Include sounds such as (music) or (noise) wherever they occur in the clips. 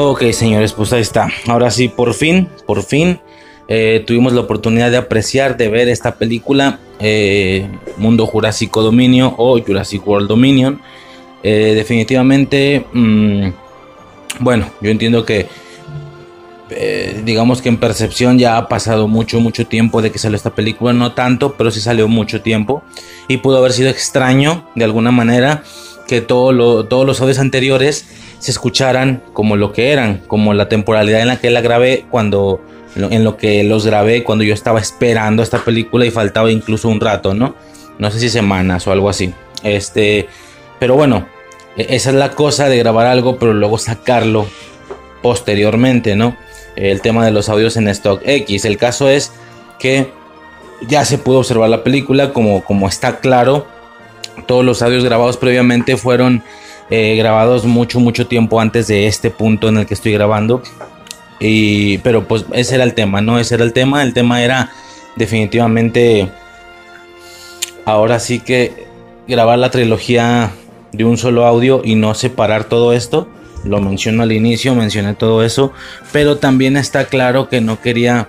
Ok, señores, pues ahí está. Ahora sí, por fin, por fin, eh, tuvimos la oportunidad de apreciar, de ver esta película, eh, Mundo Jurásico Dominio o Jurassic World Dominion. Eh, definitivamente, mm, bueno, yo entiendo que, digamos que en percepción ya ha pasado mucho, mucho tiempo de que salió esta película, no tanto, pero sí salió mucho tiempo y pudo haber sido extraño de alguna manera que todos los audios anteriores se escucharan como lo que eran, como la temporalidad en la que la grabé cuando en lo que los grabé cuando yo estaba esperando esta película y faltaba incluso un rato, ¿no? No sé si semanas o algo así. Este, pero bueno, e, esa es la cosa de grabar algo pero luego sacarlo posteriormente, ¿no? El tema de los audios en stock X. El caso es que ya se pudo observar la película como, como está claro. Todos los audios grabados previamente fueron eh, grabados mucho, mucho tiempo antes de este punto en el que estoy grabando. Y, pero pues ese era el tema, ¿no? Ese era el tema. El tema era definitivamente ahora sí que grabar la trilogía de un solo audio y no separar todo esto. Lo menciono al inicio, mencioné todo eso. Pero también está claro que no quería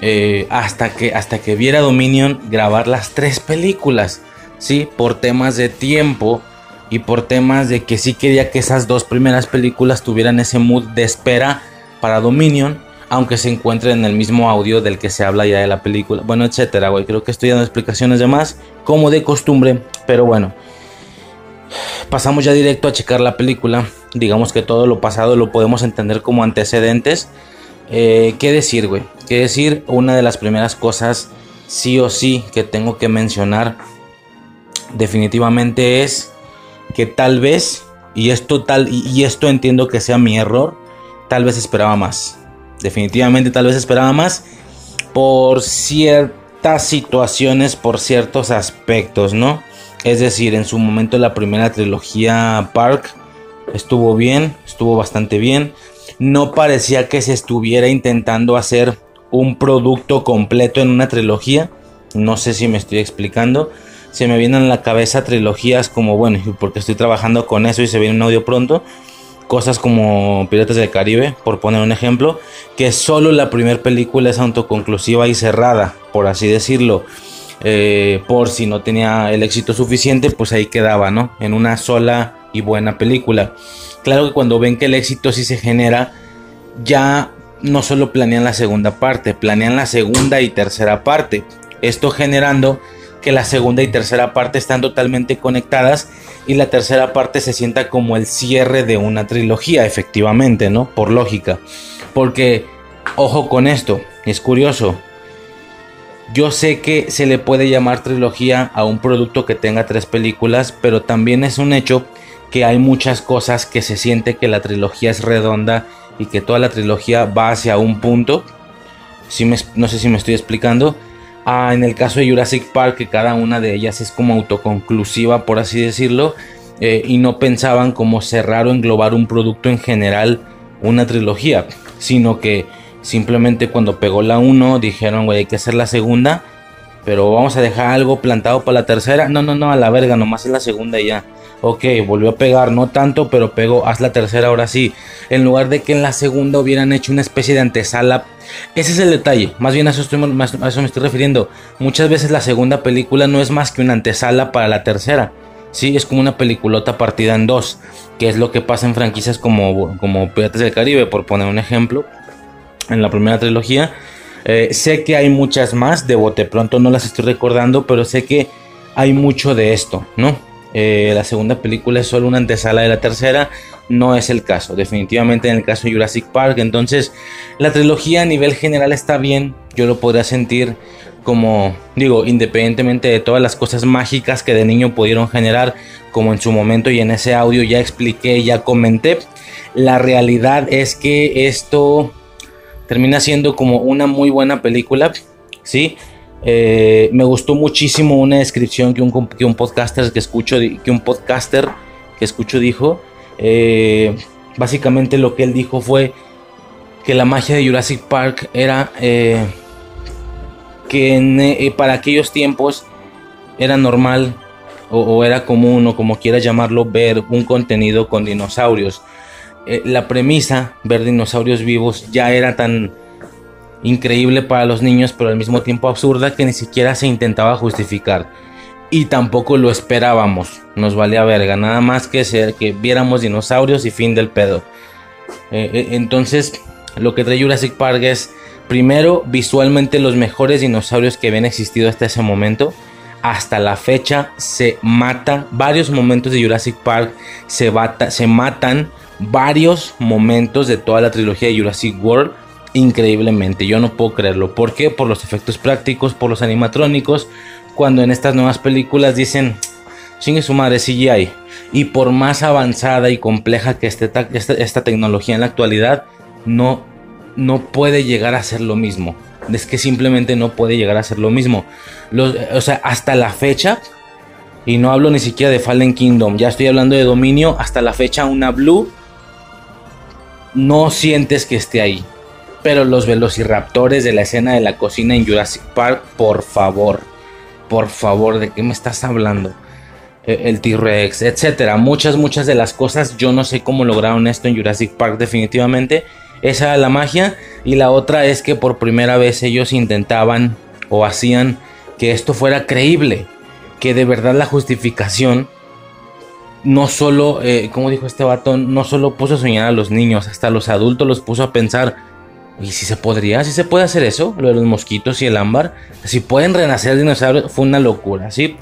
eh, hasta, que, hasta que viera Dominion grabar las tres películas. Sí, por temas de tiempo y por temas de que sí quería que esas dos primeras películas tuvieran ese mood de espera para Dominion, aunque se encuentren en el mismo audio del que se habla ya de la película, bueno, etcétera, güey. Creo que estoy dando explicaciones de más, como de costumbre, pero bueno. Pasamos ya directo a checar la película. Digamos que todo lo pasado lo podemos entender como antecedentes. Eh, ¿Qué decir, güey? ¿Qué decir? Una de las primeras cosas, sí o sí, que tengo que mencionar definitivamente es que tal vez, y esto, tal, y esto entiendo que sea mi error, tal vez esperaba más. Definitivamente tal vez esperaba más por ciertas situaciones, por ciertos aspectos, ¿no? Es decir, en su momento la primera trilogía Park estuvo bien, estuvo bastante bien. No parecía que se estuviera intentando hacer un producto completo en una trilogía. No sé si me estoy explicando se me vienen a la cabeza trilogías como, bueno, porque estoy trabajando con eso y se viene un audio pronto, cosas como Piratas del Caribe, por poner un ejemplo, que solo la primera película es autoconclusiva y cerrada, por así decirlo. Eh, por si no tenía el éxito suficiente, pues ahí quedaba, ¿no? En una sola y buena película. Claro que cuando ven que el éxito sí se genera, ya no solo planean la segunda parte, planean la segunda y tercera parte. Esto generando que la segunda y tercera parte están totalmente conectadas y la tercera parte se sienta como el cierre de una trilogía, efectivamente, ¿no? Por lógica. Porque, ojo con esto, es curioso. Yo sé que se le puede llamar trilogía a un producto que tenga tres películas, pero también es un hecho que hay muchas cosas que se siente que la trilogía es redonda y que toda la trilogía va hacia un punto. Si no sé si me estoy explicando Ah, en el caso de Jurassic Park, que cada una de ellas es como autoconclusiva, por así decirlo, eh, y no pensaban como cerrar o englobar un producto en general, una trilogía, sino que simplemente cuando pegó la 1 dijeron, güey, hay que hacer la segunda, pero vamos a dejar algo plantado para la tercera. No, no, no, a la verga, nomás es la segunda y ya. Ok, volvió a pegar, no tanto, pero pegó, haz la tercera ahora sí. En lugar de que en la segunda hubieran hecho una especie de antesala. Ese es el detalle, más bien a eso, me estoy refiriendo. Muchas veces la segunda película no es más que una antesala para la tercera. Sí, es como una peliculota partida en dos, que es lo que pasa en franquicias como, como Piratas del Caribe, por poner un ejemplo, en la primera trilogía. Eh, sé que hay muchas más, de bote pronto no las estoy recordando, pero sé que hay mucho de esto, ¿no? Eh, la segunda película es solo una antesala de la tercera. No es el caso, definitivamente en el caso de Jurassic Park. Entonces, la trilogía a nivel general está bien. Yo lo podría sentir como, digo, independientemente de todas las cosas mágicas que de niño pudieron generar, como en su momento y en ese audio ya expliqué, ya comenté. La realidad es que esto termina siendo como una muy buena película, ¿sí? Eh, me gustó muchísimo una descripción que un, que un podcaster que escucho, que un podcaster que escucho dijo. Eh, básicamente lo que él dijo fue que la magia de Jurassic Park era eh, que para aquellos tiempos era normal o, o, era común o como quieras llamarlo ver un contenido con dinosaurios. la premisa, ver dinosaurios vivos, ya era tan increíble para los niños, pero al mismo tiempo absurda que ni siquiera se intentaba justificar. Y tampoco lo esperábamos, nos valía verga, nada más que ser que viéramos dinosaurios y fin del pedo. Eh, eh, entonces, lo que trae Jurassic Park es, primero, visualmente los mejores dinosaurios que habían existido hasta ese momento. Hasta la fecha se mata, varios momentos de Jurassic Park se, se matan, varios momentos de toda la trilogía de Jurassic World increíblemente. Yo no puedo creerlo. ¿Por qué? Por los efectos prácticos, por los animatrónicos. Cuando en estas nuevas películas dicen, chingue su madre CGI. Y por más avanzada y compleja que esté esta, tecnología en la actualidad, no, no puede llegar a ser lo mismo. Es que simplemente no puede llegar a ser lo mismo. o sea, hasta la fecha, y no hablo ni siquiera de Fallen Kingdom, ya estoy hablando de dominio, hasta la fecha una Blue no sientes que esté ahí. Pero los velociraptores de la escena de la cocina en Jurassic Park, por favor, por favor, ¿de qué me estás hablando? E, el T-Rex, etcétera. Muchas, muchas de las cosas, yo no sé cómo lograron esto en Jurassic Park, definitivamente. Esa era la magia. Y la otra es que por primera vez ellos intentaban o hacían que esto fuera creíble. Que de verdad la justificación no solo, eh, como dijo este batón, no solo puso a soñar a los niños, hasta los adultos los puso a pensar ¿Y si se podría? ¿Si se puede hacer eso? Lo de los mosquitos y el ámbar. Si pueden renacer dinosaurios, fue una locura, ¿sí?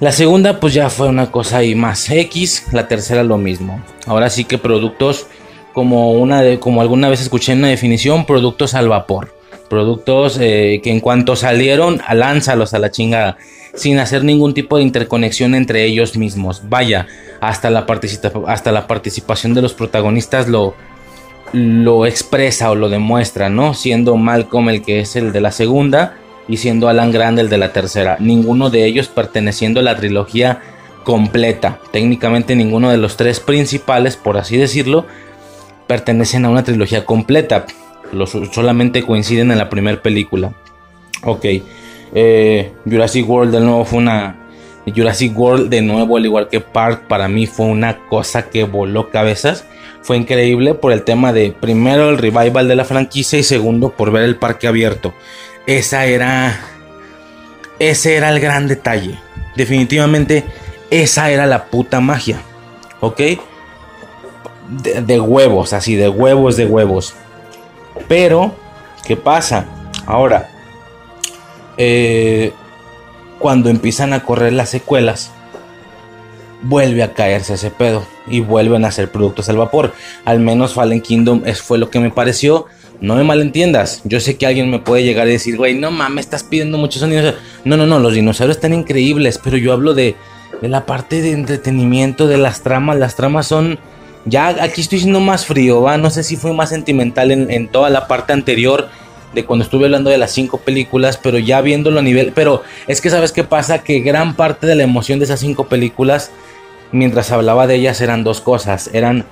La segunda, pues ya fue una cosa ahí más X. La tercera, lo mismo. Ahora sí que productos, como, una de, como alguna vez escuché en una definición, productos al vapor. Productos eh, que en cuanto salieron, lánzalos a la chingada. Sin hacer ningún tipo de interconexión entre ellos mismos. Vaya, hasta la, hasta la participación de los protagonistas lo, lo expresa o lo demuestra, ¿no? Siendo Malcolm el que es el de la segunda y siendo Alan Grant el de la tercera. Ninguno de ellos perteneciendo a la trilogía completa. Técnicamente ninguno de los tres principales, por así decirlo, pertenecen a una trilogía completa. Los, solamente coinciden en la primera película. Ok. Eh, Jurassic World de nuevo fue una... Jurassic World de nuevo, al igual que Park, para mí fue una cosa que voló cabezas fue increíble por el tema de primero el revival de la franquicia y segundo por ver el parque abierto. Esa era ese era el gran detalle. Definitivamente esa era la puta magia. ¿Ok? De, huevos, así, de huevos, de huevos. Pero, ¿qué pasa? Ahora, eh, cuando empiezan a correr las secuelas, vuelve a caerse ese pedo y vuelven a hacer productos al vapor. Al menos Fallen Kingdom es, fue lo que me pareció. No me malentiendas. Yo sé que alguien me puede llegar y decir, güey, no mames, estás pidiendo muchos sonidos. No, no, no, los dinosaurios están increíbles, pero yo hablo de, de la parte de entretenimiento, de las tramas. Las tramas son. Ya aquí estoy siendo más frío, ¿va? No sé si fue más sentimental en, en toda la parte anterior de cuando estuve hablando de las cinco películas, pero ya viéndolo a nivel. Pero es que, ¿sabes qué pasa? Que gran parte de la emoción de esas cinco películas mientras hablaba de ellas eran dos cosas. Eran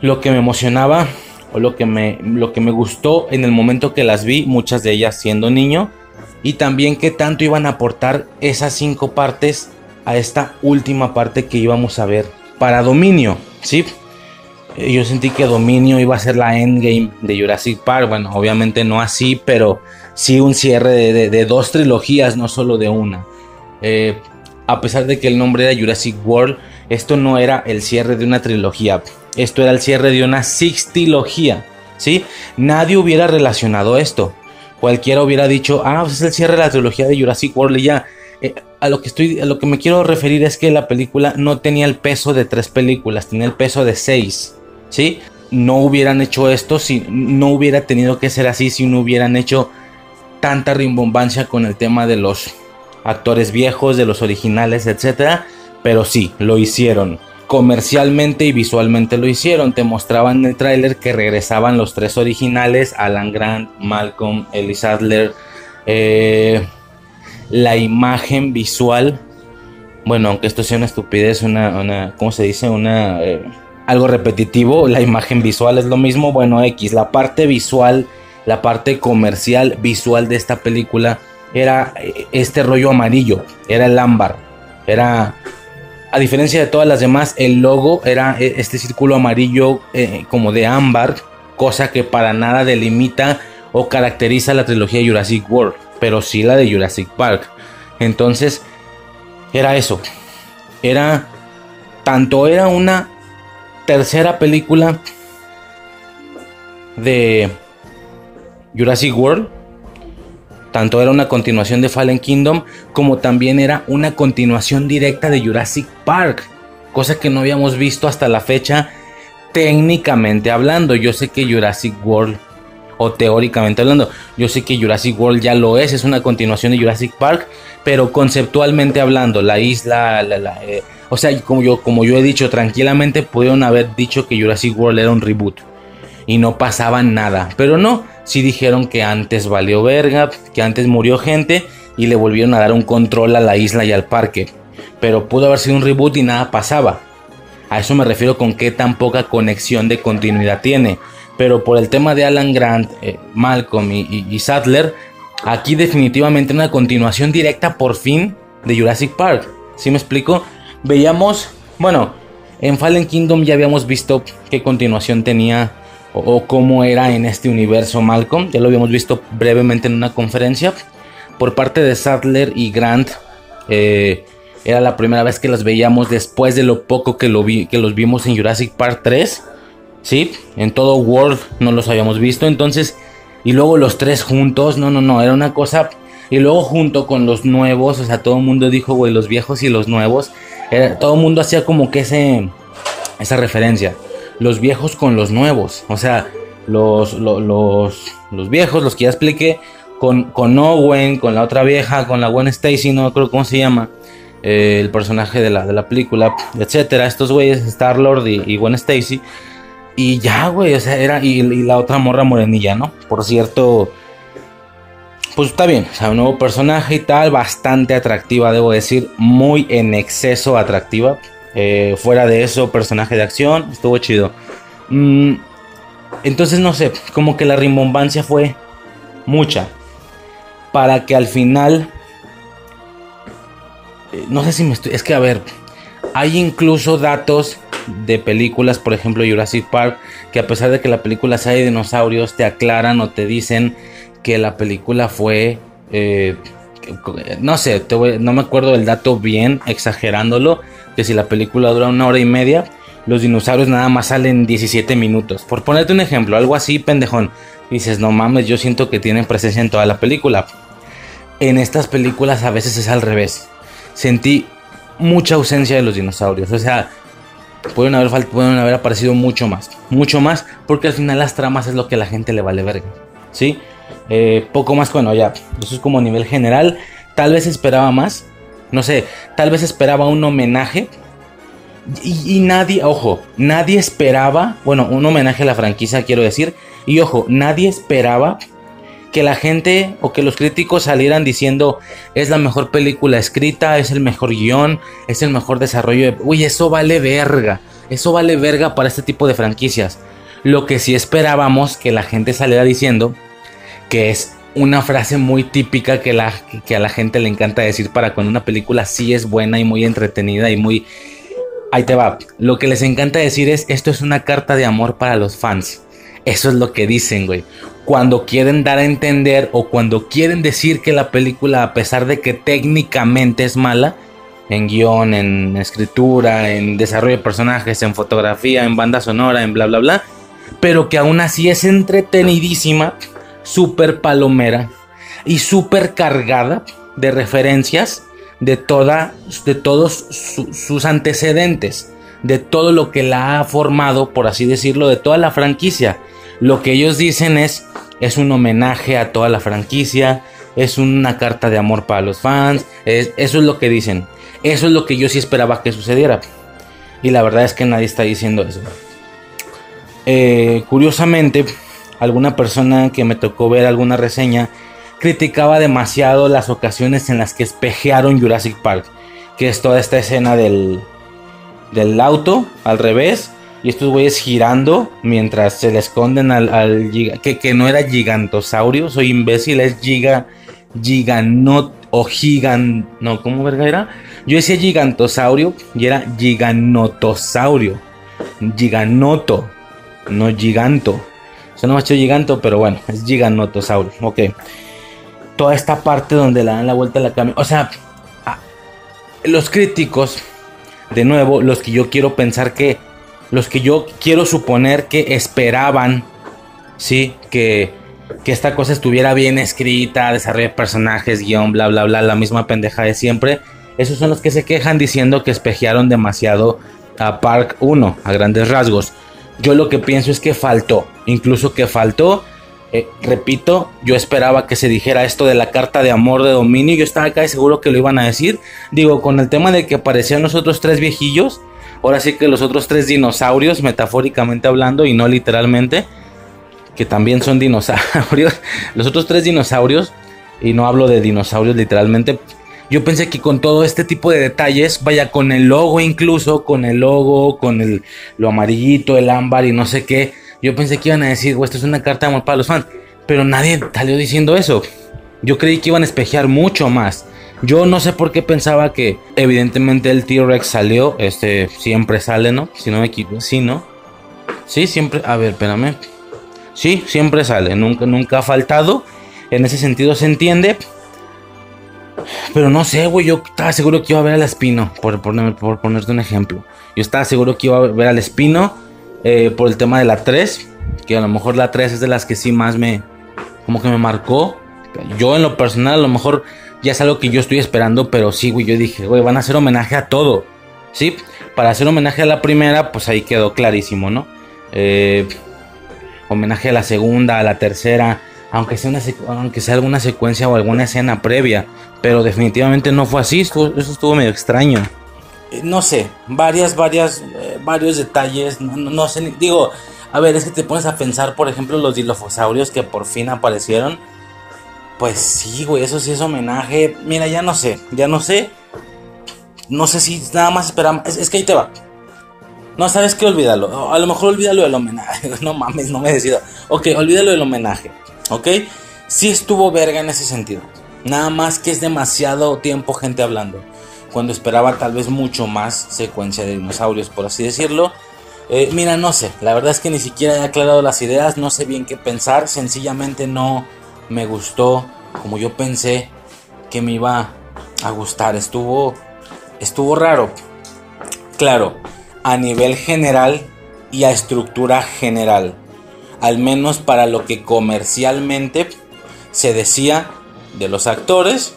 lo que me emocionaba o lo que me, lo que me gustó en el momento que las vi, muchas de ellas siendo niño. Y también qué tanto iban a aportar esas cinco partes a esta última parte que íbamos a ver para Dominio. ¿sí? Eh, yo sentí que Dominio iba a ser la endgame de Jurassic Park. Bueno, obviamente no así, pero sí un cierre de, dos trilogías, no solo de una. Eh, a pesar de que el nombre era Jurassic World, esto no era el cierre de una trilogía, esto era el cierre de una sextilogía, ¿sí? Nadie hubiera relacionado esto. Cualquiera hubiera dicho, ah, pues es el cierre de la trilogía de Jurassic World y ya. Eh, a lo que estoy, a lo que me quiero referir es que la película no tenía el peso de tres películas, tenía el peso de seis, ¿sí? No hubieran hecho esto si no hubiera tenido que ser así, si no hubieran hecho tanta rimbombancia con el tema de los actores viejos, de los originales, etc. Pero sí, lo hicieron. Comercialmente y visualmente lo hicieron. Te mostraban en el tráiler que regresaban los tres originales: Alan Grant, Malcolm, Ellis Adler. Eh, la imagen visual. Bueno, aunque esto sea una estupidez, una, una ¿cómo se dice? Una eh, algo repetitivo. La imagen visual es lo mismo. Bueno, X. La parte visual, la parte comercial visual de esta película era este rollo amarillo, era el ámbar, era A diferencia de todas las demás, el logo era eh, este círculo amarillo eh, como de ámbar, cosa que para nada delimita o caracteriza la trilogía Jurassic World, pero sí la de Jurassic Park. Entonces, era eso. Era tanto era una tercera película de Jurassic World, tanto era una continuación de Fallen Kingdom como también era una continuación directa de Jurassic Park, cosa que no habíamos visto hasta la fecha técnicamente hablando. Yo sé que Jurassic World o teóricamente hablando. Yo sé que Jurassic World ya lo es, es una continuación de Jurassic Park, pero conceptualmente hablando, la isla, eh, o sea, como yo, como yo he dicho, tranquilamente pudieron haber dicho que Jurassic World era un reboot y no pasaba nada, pero no, sí dijeron que antes valió verga, que antes murió gente y le volvieron a dar un control a la isla y al parque, pero pudo haber sido un reboot y nada pasaba. A eso me refiero con qué tan poca conexión de continuidad tiene pero por el tema de Alan Grant, eh, Malcolm y, Sadler, aquí definitivamente una continuación directa por fin de Jurassic Park. ¿Sí me explico? Veíamos, bueno, en Fallen Kingdom ya habíamos visto qué continuación tenía o, cómo era en este universo Malcolm. Ya lo habíamos visto brevemente en una conferencia. Por parte de Sadler y Grant, eh, era la primera vez que los veíamos después de lo poco que, lo vi, que los vimos en Jurassic Park 3. ¿sí? En todo World no los habíamos visto, entonces, y luego los tres juntos, no, no, no, era una cosa, y luego junto con los nuevos, o sea, todo el mundo dijo, güey, los viejos y los nuevos, todo el mundo hacía como que ese, esa referencia, los viejos con los nuevos, o sea, los, los, los, viejos, los que ya expliqué, con, con Owen, con la otra vieja, con la Gwen Stacy, no creo cómo se llama. Eh, el personaje de la, de la película, etcétera. Estos güeyes, Star Lord y, y Gwen Stacy, y ya, güey, o sea, era. Y, la otra morra morenilla, ¿no? Por cierto. Pues está bien, o sea, un nuevo personaje y tal, bastante atractiva, debo decir, muy en exceso atractiva. Eh, fuera de eso, personaje de acción, estuvo chido. Mm, entonces, no sé, como que la rimbombancia fue mucha. Para que al final. Eh, no sé si me estoy. Es que, a ver, hay incluso datos de películas, por ejemplo Jurassic Park, que a pesar de que la película sea de dinosaurios, te aclaran o te dicen que la película fue... Eh, no sé, no me acuerdo del dato bien, exagerándolo, que si la película dura una hora y media, los dinosaurios nada más salen 17 minutos. Por ponerte un ejemplo, algo así, pendejón. Dices, no mames, yo siento que tienen presencia en toda la película. En estas películas a veces es al revés. Sentí mucha ausencia de los dinosaurios. O sea, pueden haber, pueden haber aparecido mucho más. Mucho más, porque al final las tramas es lo que a la gente le vale verga. ¿Sí? Eh, poco más, bueno, ya. Eso es como a nivel general. Tal vez esperaba más. No sé, tal vez esperaba un homenaje. Y, nadie, ojo, nadie esperaba, bueno, un homenaje a la franquicia, quiero decir. Y ojo, nadie esperaba que la gente o que los críticos salieran diciendo es la mejor película escrita, es el mejor guion, es el mejor desarrollo de... Uy, eso vale verga. Eso vale verga para este tipo de franquicias. Lo que sí esperábamos que la gente saliera diciendo que es una frase muy típica que, la, que a la gente le encanta decir para cuando una película sí es buena y muy entretenida y muy... Ahí te va. Lo que les encanta decir es esto es una carta de amor para los fans. Eso es lo que dicen, güey cuando quieren dar a entender o cuando quieren decir que la película, a pesar de que técnicamente es mala, en guion, en escritura, en desarrollo de personajes, en fotografía, en banda sonora, en bla, bla, bla, pero que aún así es entretenidísima, súper palomera y súper cargada de referencias de, toda, de todos sus antecedentes, de todo lo que la ha formado, por así decirlo, de toda la franquicia. Lo que ellos dicen es, es un homenaje a toda la franquicia, es una carta de amor para los fans, eso es lo que dicen. Eso es lo que yo sí esperaba que sucediera. Y la verdad es que nadie está diciendo eso. Eh, curiosamente, alguna persona que me tocó ver alguna reseña criticaba demasiado las ocasiones en las que espejearon Jurassic Park. Que es toda esta escena del, del auto al revés y estos güeyes girando mientras se le esconden al, que, que, no era gigantosaurio, soy imbécil, es giga, giganot, o gigan... No, ¿cómo verga era? Yo decía gigantosaurio y era giganotosaurio. Giganoto, no giganto. Suena más chido giganto, pero bueno, es giganotosaurio. Ok. Toda esta parte donde le dan la vuelta a la cama. O sea, los críticos, de nuevo, los que yo quiero pensar que... Los que yo quiero suponer que esperaban, ¿sí? Que que esta cosa estuviera bien escrita, desarrollo de personajes, guion, bla, bla, bla, la misma pendeja de siempre. Esos son los que se quejan diciendo que espejearon demasiado a Park 1, a grandes rasgos. Yo lo que pienso es que faltó, incluso que faltó. Eh, repito, yo esperaba que se dijera esto de la carta de amor de dominio. Yo estaba acá y seguro que lo iban a decir. Digo, con el tema de que aparecían los otros tres viejillos. Ahora sí que los otros tres dinosaurios, metafóricamente hablando y no literalmente que también son dinosaurios. (laughs) Los otros tres dinosaurios, y no hablo de dinosaurios literalmente, yo pensé que con todo este tipo de detalles, vaya con el logo incluso, con el logo, con el, lo amarillito, el ámbar y no sé qué, yo pensé que iban a decir, esto es una carta de amor para los fans, pero nadie salió diciendo eso. Yo creí que iban a espejear mucho más. Yo no sé por qué pensaba que evidentemente el T-Rex salió, este siempre sale, ¿no? Si no me equivoco, sí, ¿no? Sí, siempre, a ver, espérame. Sí, siempre sale, nunca, nunca ha faltado. En ese sentido se entiende. Pero no sé, güey, yo estaba seguro que iba a ver al Espino, por, por, ponerte un ejemplo. Yo estaba seguro que iba a ver al Espino eh, por el tema de la 3, que a lo mejor la 3 es de las que sí más me, como que me marcó. Yo en lo personal a lo mejor ya es algo que yo estoy esperando, pero sí, güey, yo dije, güey, van a hacer homenaje a todo. Sí, para hacer homenaje a la primera, pues ahí quedó clarísimo, ¿no? Eh, homenaje a la segunda, a la tercera, aunque sea, una aunque sea alguna secuencia o alguna escena previa, pero definitivamente no fue así, eso estuvo medio extraño. Eh, no sé, varias, varias, eh, varios detalles, no, sé, digo, a ver, es que te pones a pensar, por ejemplo, los dilofosaurios que por fin aparecieron. Pues sí, güey, eso sí es homenaje. Mira, ya no sé, ya no sé. No sé si nada más esperamos. es que ahí te va. No, ¿sabes qué? Olvídalo. A lo mejor olvídalo del homenaje. (laughs) No mames, no me decido. Ok, olvídalo del homenaje. ¿Ok? Sí estuvo verga en ese sentido. Nada más que es demasiado tiempo gente hablando. Cuando esperaba tal vez mucho más secuencia de dinosaurios, por así decirlo. Eh, mira, no sé. La verdad es que ni siquiera he aclarado las ideas. No sé bien qué pensar. Sencillamente no me gustó como yo pensé que me iba a gustar. Estuvo, estuvo raro. Claro a nivel general y a estructura general, al menos para lo que comercialmente se decía de los actores,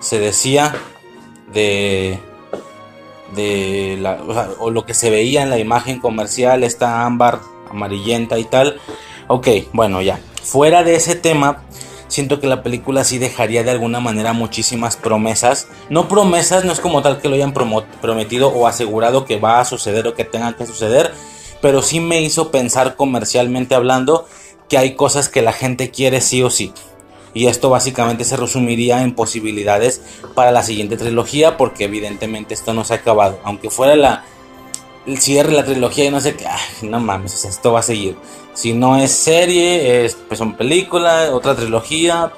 se decía de de la, o, lo que se veía en la imagen comercial, esta ámbar amarillenta y tal. Ok, bueno, ya. Fuera de ese tema, siento que la película sí dejaría de alguna manera muchísimas promesas. No promesas, no es como tal que lo hayan prometido o asegurado que va a suceder o que tenga que suceder, pero sí me hizo pensar comercialmente hablando que hay cosas que la gente quiere sí o sí. Y esto básicamente se resumiría en posibilidades para la siguiente trilogía, porque evidentemente esto no se ha acabado. Aunque fuera la, el cierre de la trilogía y no sé qué, no mames, esto va a seguir. Si no es serie, es, pues son películas, otra trilogía,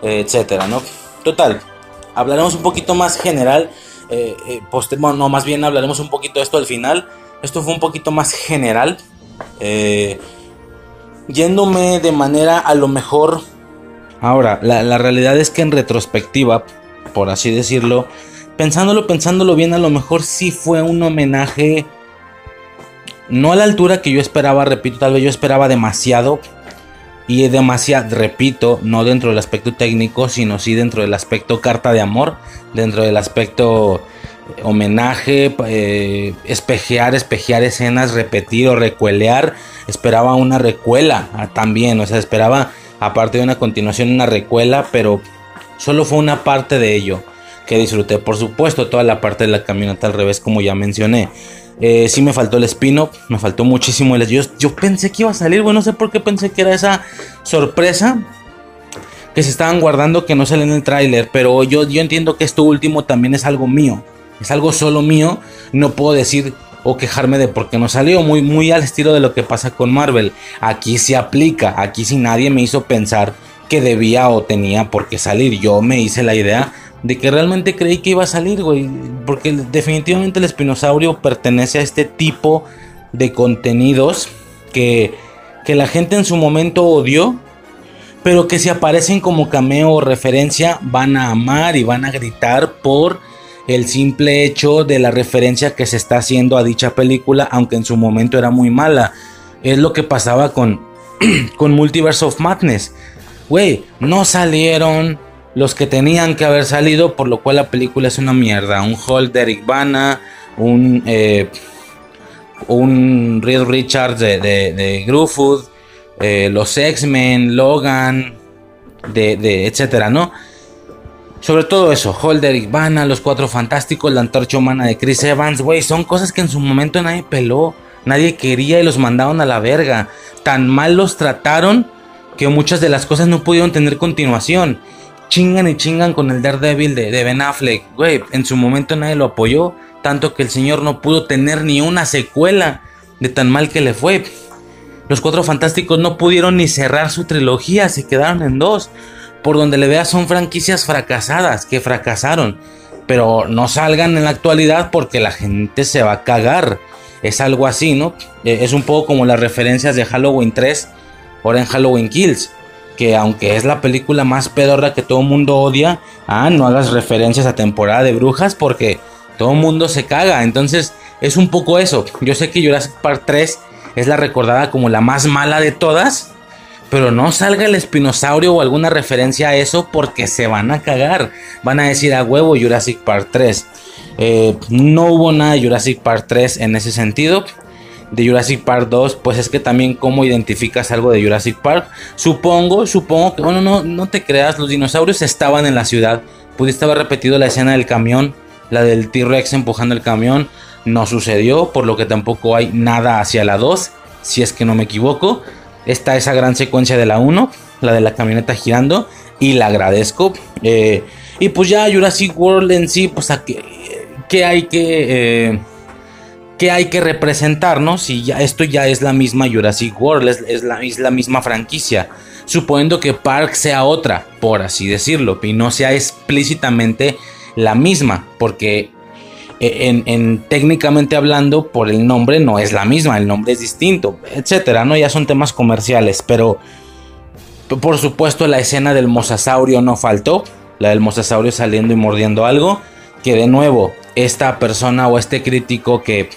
etcétera, ¿no? Total, hablaremos un poquito más general, eh, eh no, más bien hablaremos un poquito de esto al final. Esto fue un poquito más general, eh, yéndome de manera a lo mejor... Ahora, la, la realidad es que en retrospectiva, por así decirlo, pensándolo, pensándolo bien, a lo mejor sí fue un homenaje no a la altura que yo esperaba, repito, tal vez yo esperaba demasiado. Y demasiado, repito, no dentro del aspecto técnico, sino sí dentro del aspecto carta de amor, dentro del aspecto eh, homenaje, eh, espejear, espejear escenas, repetir o recuelear. Esperaba una recuela ah, también, o sea, esperaba aparte de una continuación una recuela, pero solo fue una parte de ello que disfruté. Por supuesto, toda la parte de la camioneta al revés, como ya mencioné. Eh, sí me faltó el spin me faltó muchísimo el... Yo, yo pensé que iba a salir, güey, no sé por qué pensé que era esa sorpresa que se estaban guardando que no sale en el tráiler, pero yo, yo entiendo que esto último también es algo mío, es algo solo mío, no puedo decir o quejarme de por qué no salió, muy, muy al estilo de lo que pasa con Marvel, aquí se aplica, aquí si nadie me hizo pensar que debía o tenía por qué salir, yo me hice la idea de que realmente creí que iba a salir, güey. Porque definitivamente el espinosaurio pertenece a este tipo de contenidos que, que la gente en su momento odió. Pero que si aparecen como cameo o referencia van a amar y van a gritar por el simple hecho de la referencia que se está haciendo a dicha película, aunque en su momento era muy mala. Es lo que pasaba con, (clears throat) con Multiverse of Madness. Güey, no salieron los que tenían que haber salido, por lo cual la película es una mierda. Un Hulk de Eric Bana, un, eh, un Reed Richards de, de, Grufford, eh, los X-Men, Logan, de, de, etcétera, ¿no? Sobre todo eso, Hulk de Eric Bana, los Cuatro Fantásticos, la Antorcha Humana de Chris Evans, güey, son cosas que en su momento nadie peló, nadie quería y los mandaron a la verga. Tan mal los trataron que muchas de las cosas no pudieron tener continuación chingan y chingan con el Daredevil de, de Ben Affleck. Güey, en su momento nadie lo apoyó. Tanto que el señor no pudo tener ni una secuela de tan mal que le fue. Los Cuatro Fantásticos no pudieron ni cerrar su trilogía, se quedaron en dos. Por donde le veas son franquicias fracasadas, que fracasaron. Pero no salgan en la actualidad porque la gente se va a cagar. Es algo así, ¿no? Eh, es un poco como las referencias de Halloween 3, ahora en Halloween Kills que aunque es la película más pedorra que todo el mundo odia, ah, no hagas referencias a temporada de brujas porque todo el mundo se caga. Entonces es un poco eso. Yo sé que Jurassic Park 3 es la recordada como la más mala de todas, pero no salga el espinosaurio o alguna referencia a eso porque se van a cagar. Van a decir a huevo Jurassic Park 3. Eh, no hubo nada de Jurassic Park 3 en ese sentido de Jurassic Park 2, pues es que también cómo identificas algo de Jurassic Park. Supongo, supongo que, bueno, no, no te creas, los dinosaurios estaban en la ciudad. Pudiste haber repetido la escena del camión, la del T-Rex empujando el camión. No sucedió, por lo que tampoco hay nada hacia la 2, si es que no me equivoco. Está esa gran secuencia de la 1, la de la camioneta girando, y la agradezco. Eh, y pues ya Jurassic World en sí, pues a qué, hay que... Eh, que hay que representarnos y ya esto ya es la misma Jurassic World, es, la, la, misma franquicia, suponiendo que Park sea otra, por así decirlo, y no sea explícitamente la misma, porque e, en, técnicamente hablando, por el nombre no es la misma, el nombre es distinto, etcétera, ¿no? Ya son temas comerciales, pero por supuesto la escena del mosasaurio no faltó, la del mosasaurio saliendo y mordiendo algo, que de nuevo, esta persona o este crítico que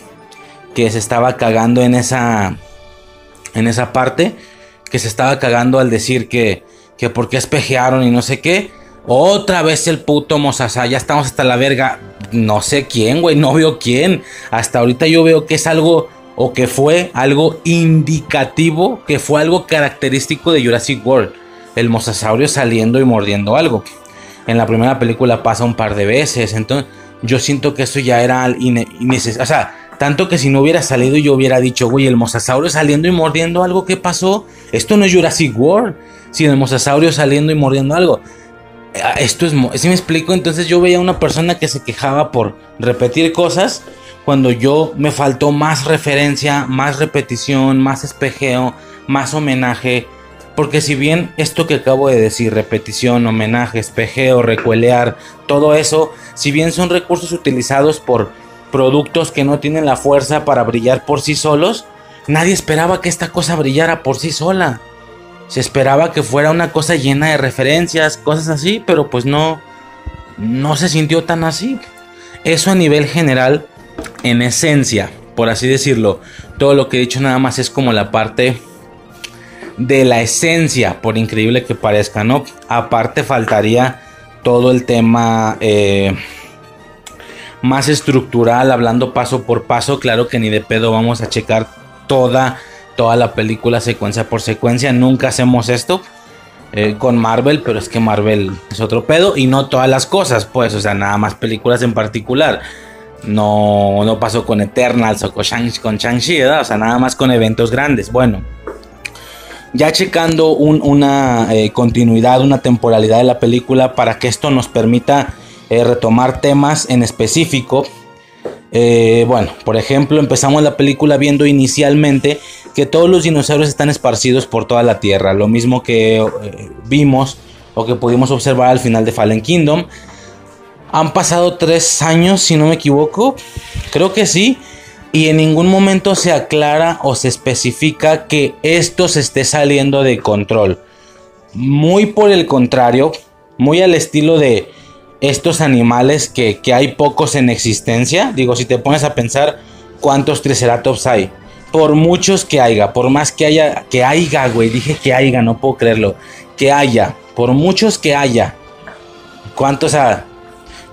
que se estaba cagando en esa en esa parte que se estaba cagando al decir que que por qué espejearon y no sé qué otra vez el puto Mosasa, ya estamos hasta la verga. No sé quién, güey, no veo quién. Hasta ahorita yo veo que es algo o que fue algo indicativo, que fue algo característico de Jurassic World. El mosasaurio saliendo y mordiendo algo. En la primera película pasa un par de veces, entonces yo siento que eso ya era innecesario. O sea, tanto que si no hubiera salido yo hubiera dicho, güey, el mosasaurio saliendo y mordiendo algo, ¿qué pasó? Esto no es Jurassic World, sino el mosasaurio saliendo y mordiendo algo. Ah, esto es, si me explico, entonces yo veía a una persona que se quejaba por repetir cosas cuando yo me faltó más referencia, más repetición, más espejeo, más homenaje. Porque si bien esto que acabo de decir, repetición, homenaje, espejeo, recuelear, todo eso, si bien son recursos utilizados por productos que no tienen la fuerza para brillar por sí solos, nadie esperaba que esta cosa brillara por sí sola. Se esperaba que fuera una cosa llena de referencias, cosas así, pero pues no, no se sintió tan así. Eso a nivel general, en esencia, por así decirlo, todo lo que he dicho nada más es como la parte de la esencia, por increíble que parezca, ¿no? Aparte faltaría todo el tema... Eh, más estructural, hablando paso por paso. Claro que ni de pedo vamos a checar toda, toda la película secuencia por secuencia. Nunca hacemos esto eh, con Marvel, pero es que Marvel es otro pedo y no todas las cosas, pues, o sea, nada más películas en particular. No, no pasó con Eternals o con Shang-Chi, o sea, nada más con eventos grandes. Bueno, ya checando una eh, continuidad, una temporalidad de la película para que esto nos permita eh, retomar temas en específico. Eh, bueno, por ejemplo, empezamos la película viendo inicialmente que todos los dinosaurios están esparcidos por toda la Tierra, lo mismo que eh, vimos o que pudimos observar al final de Fallen Kingdom. Han pasado tres años, si no me equivoco. Creo que sí. Y en ningún momento se aclara o se especifica que esto se esté saliendo de control. Muy por el contrario, muy al estilo de estos animales que, hay pocos en existencia. Digo, si te pones a pensar cuántos triceratops hay. Por muchos que haya, por más que haya, que haya, güey, dije que haya, no puedo creerlo. Que haya, por muchos que haya. ¿Cuántos? A,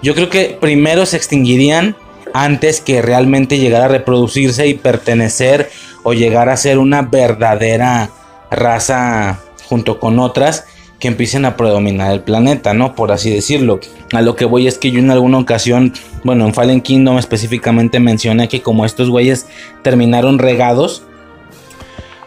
yo creo que primero se extinguirían antes que realmente llegara a reproducirse y pertenecer o llegar a ser una verdadera raza junto con otras que empiecen a predominar el planeta, ¿no? Por así decirlo. A lo que voy es que yo en alguna ocasión, bueno, en Fallen Kingdom específicamente mencioné que como estos güeyes terminaron regados,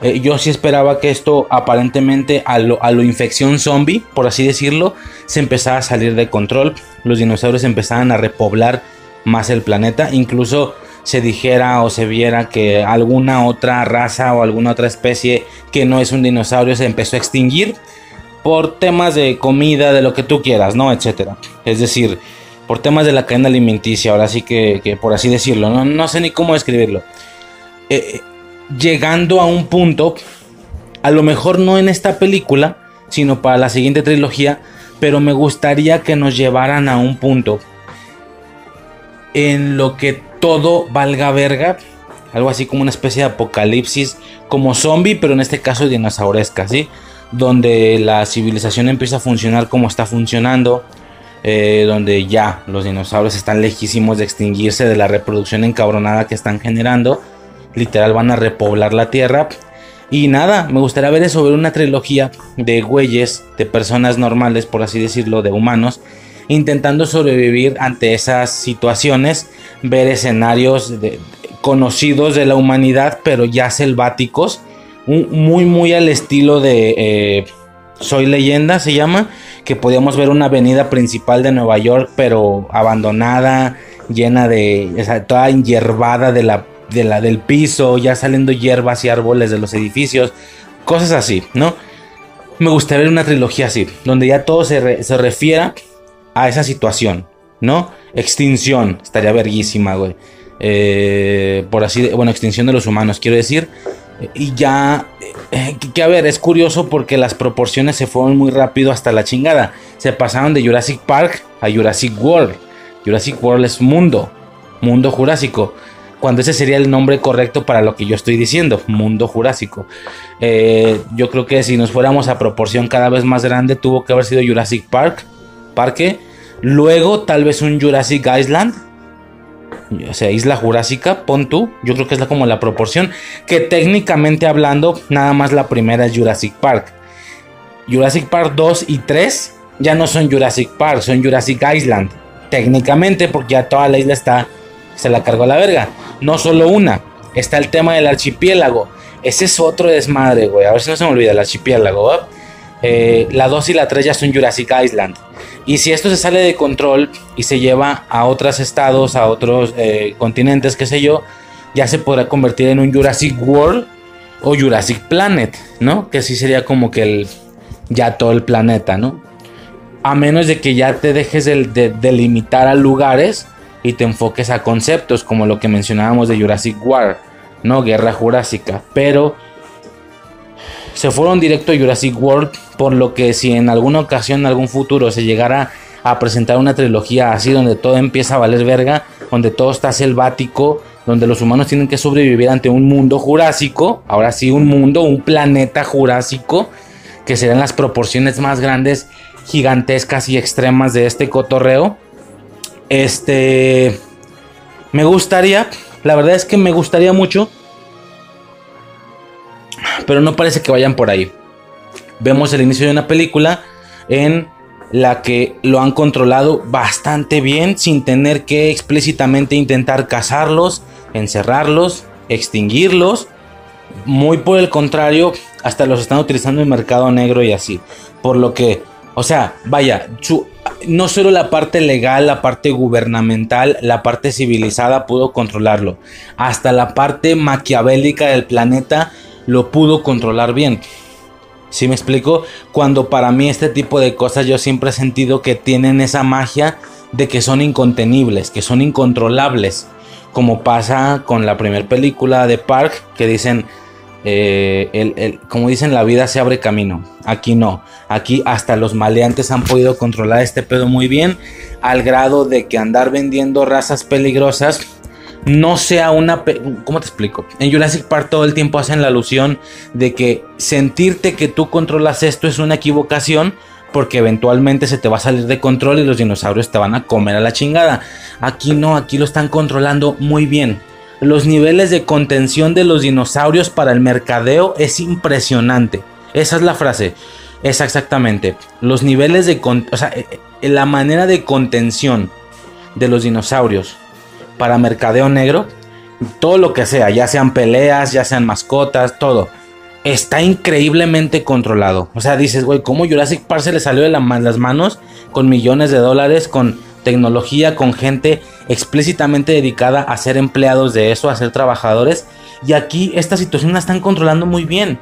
eh, yo sí esperaba que esto aparentemente a lo, a lo infección zombie, por así decirlo, se empezara a salir de control. Los dinosaurios empezaban a repoblar más el planeta. Incluso se dijera o se viera que alguna otra raza o alguna otra especie que no es un dinosaurio se empezó a extinguir por temas de comida, de lo que tú quieras, ¿no? Etcétera. Es decir, por temas de la cadena alimenticia, ahora sí que, por así decirlo, no, no, sé ni cómo describirlo. Eh, llegando a un punto, a lo mejor no en esta película, sino para la siguiente trilogía, pero me gustaría que nos llevaran a un punto en lo que todo valga verga, algo así como una especie de apocalipsis, como zombie, pero en este caso dinosauresca, ¿sí? Donde la civilización empieza a funcionar como está funcionando, eh, donde ya los dinosaurios están lejísimos de extinguirse de la reproducción encabronada que están generando, literal van a repoblar la tierra. Y nada, me gustaría ver eso, ver una trilogía de güeyes, de personas normales, por así decirlo, de humanos, intentando sobrevivir ante esas situaciones, ver escenarios conocidos de la humanidad, pero ya selváticos, muy, muy al estilo de eh, Soy leyenda, se llama, que podíamos ver una avenida principal de Nueva York, pero abandonada, llena de, o toda hierbada de la, de la, del piso, ya saliendo hierbas y árboles de los edificios, cosas así, ¿no? Me gustaría ver una trilogía así, donde ya todo se, se refiera a esa situación, ¿no? Extinción, estaría verguísima, güey. Eh, por así, bueno, extinción de los humanos, quiero decir. Y ya, eh, que, a ver, es curioso porque las proporciones se fueron muy rápido hasta la chingada. Se pasaron de Jurassic Park a Jurassic World. Jurassic World es mundo, mundo jurásico. Cuando ese sería el nombre correcto para lo que yo estoy diciendo, mundo jurásico. Eh, yo creo que si nos fuéramos a proporción cada vez más grande, tuvo que haber sido Jurassic Park, parque. Luego, tal vez un Jurassic Island o sea, isla jurásica, pon tú, yo creo que es la, como la proporción, que técnicamente hablando, nada más la primera es Jurassic Park. Jurassic Park 2 y 3 ya no son Jurassic Park, son Jurassic Island. Técnicamente, porque ya toda la isla está, se la cargó a la verga. No solo una, está el tema del archipiélago. Ese es otro desmadre, güey. A ver si no se me olvida el archipiélago, eh, la 2 y la 3 ya son Jurassic Island. Y si esto se sale de control y se lleva a otros estados, a otros eh, continentes, qué sé yo, ya se podrá convertir en un Jurassic World o Jurassic Planet, ¿no? Que así sería como que el, ya todo el planeta, ¿no? A menos de que ya te dejes de, de, limitar a lugares y te enfoques a conceptos como lo que mencionábamos de Jurassic War, ¿no? Guerra Jurásica. Pero se fueron directo a Jurassic World, por lo que si en alguna ocasión, en algún futuro, se llegara a presentar una trilogía así donde todo empieza a valer verga, donde todo está selvático, donde los humanos tienen que sobrevivir ante un mundo jurásico, ahora sí un mundo, un planeta jurásico, que serán las proporciones más grandes, gigantescas y extremas de este cotorreo. Este me gustaría, la verdad es que me gustaría mucho pero no parece que vayan por ahí. Vemos el inicio de una película en la que lo han controlado bastante bien sin tener que explícitamente intentar cazarlos, encerrarlos, extinguirlos. Muy por el contrario, hasta los están utilizando en mercado negro y así. Por lo que, o sea, vaya, no solo la parte legal, la parte gubernamental, la parte civilizada pudo controlarlo. Hasta la parte maquiavélica del planeta lo pudo controlar bien. Si me explico? Cuando para mí este tipo de cosas yo siempre he sentido que tienen esa magia de que son incontenibles, que son incontrolables, como pasa con la primera película de Park, que dicen, eh, como dicen, la vida se abre camino. Aquí no. Aquí hasta los maleantes han podido controlar este pedo muy bien. Al grado de que andar vendiendo razas peligrosas no sea una... ¿Cómo te explico? En Jurassic Park todo el tiempo hacen la alusión de que sentirte que tú controlas esto es una equivocación porque eventualmente se te va a salir de control y los dinosaurios te van a comer a la chingada. Aquí no, aquí lo están controlando muy bien. Los niveles de contención de los dinosaurios para el mercadeo es impresionante. Esa es la frase. Es exactamente. Los niveles de... O sea, eh, eh, la manera de contención de los dinosaurios para mercadeo negro, todo lo que sea, ya sean peleas, ya sean mascotas, todo, está increíblemente controlado. O sea, dices, güey, ¿cómo Jurassic Park se le salió de las manos con millones de dólares, con tecnología, con gente explícitamente dedicada a ser empleados de eso, a ser trabajadores? Y aquí esta situación la están controlando muy bien.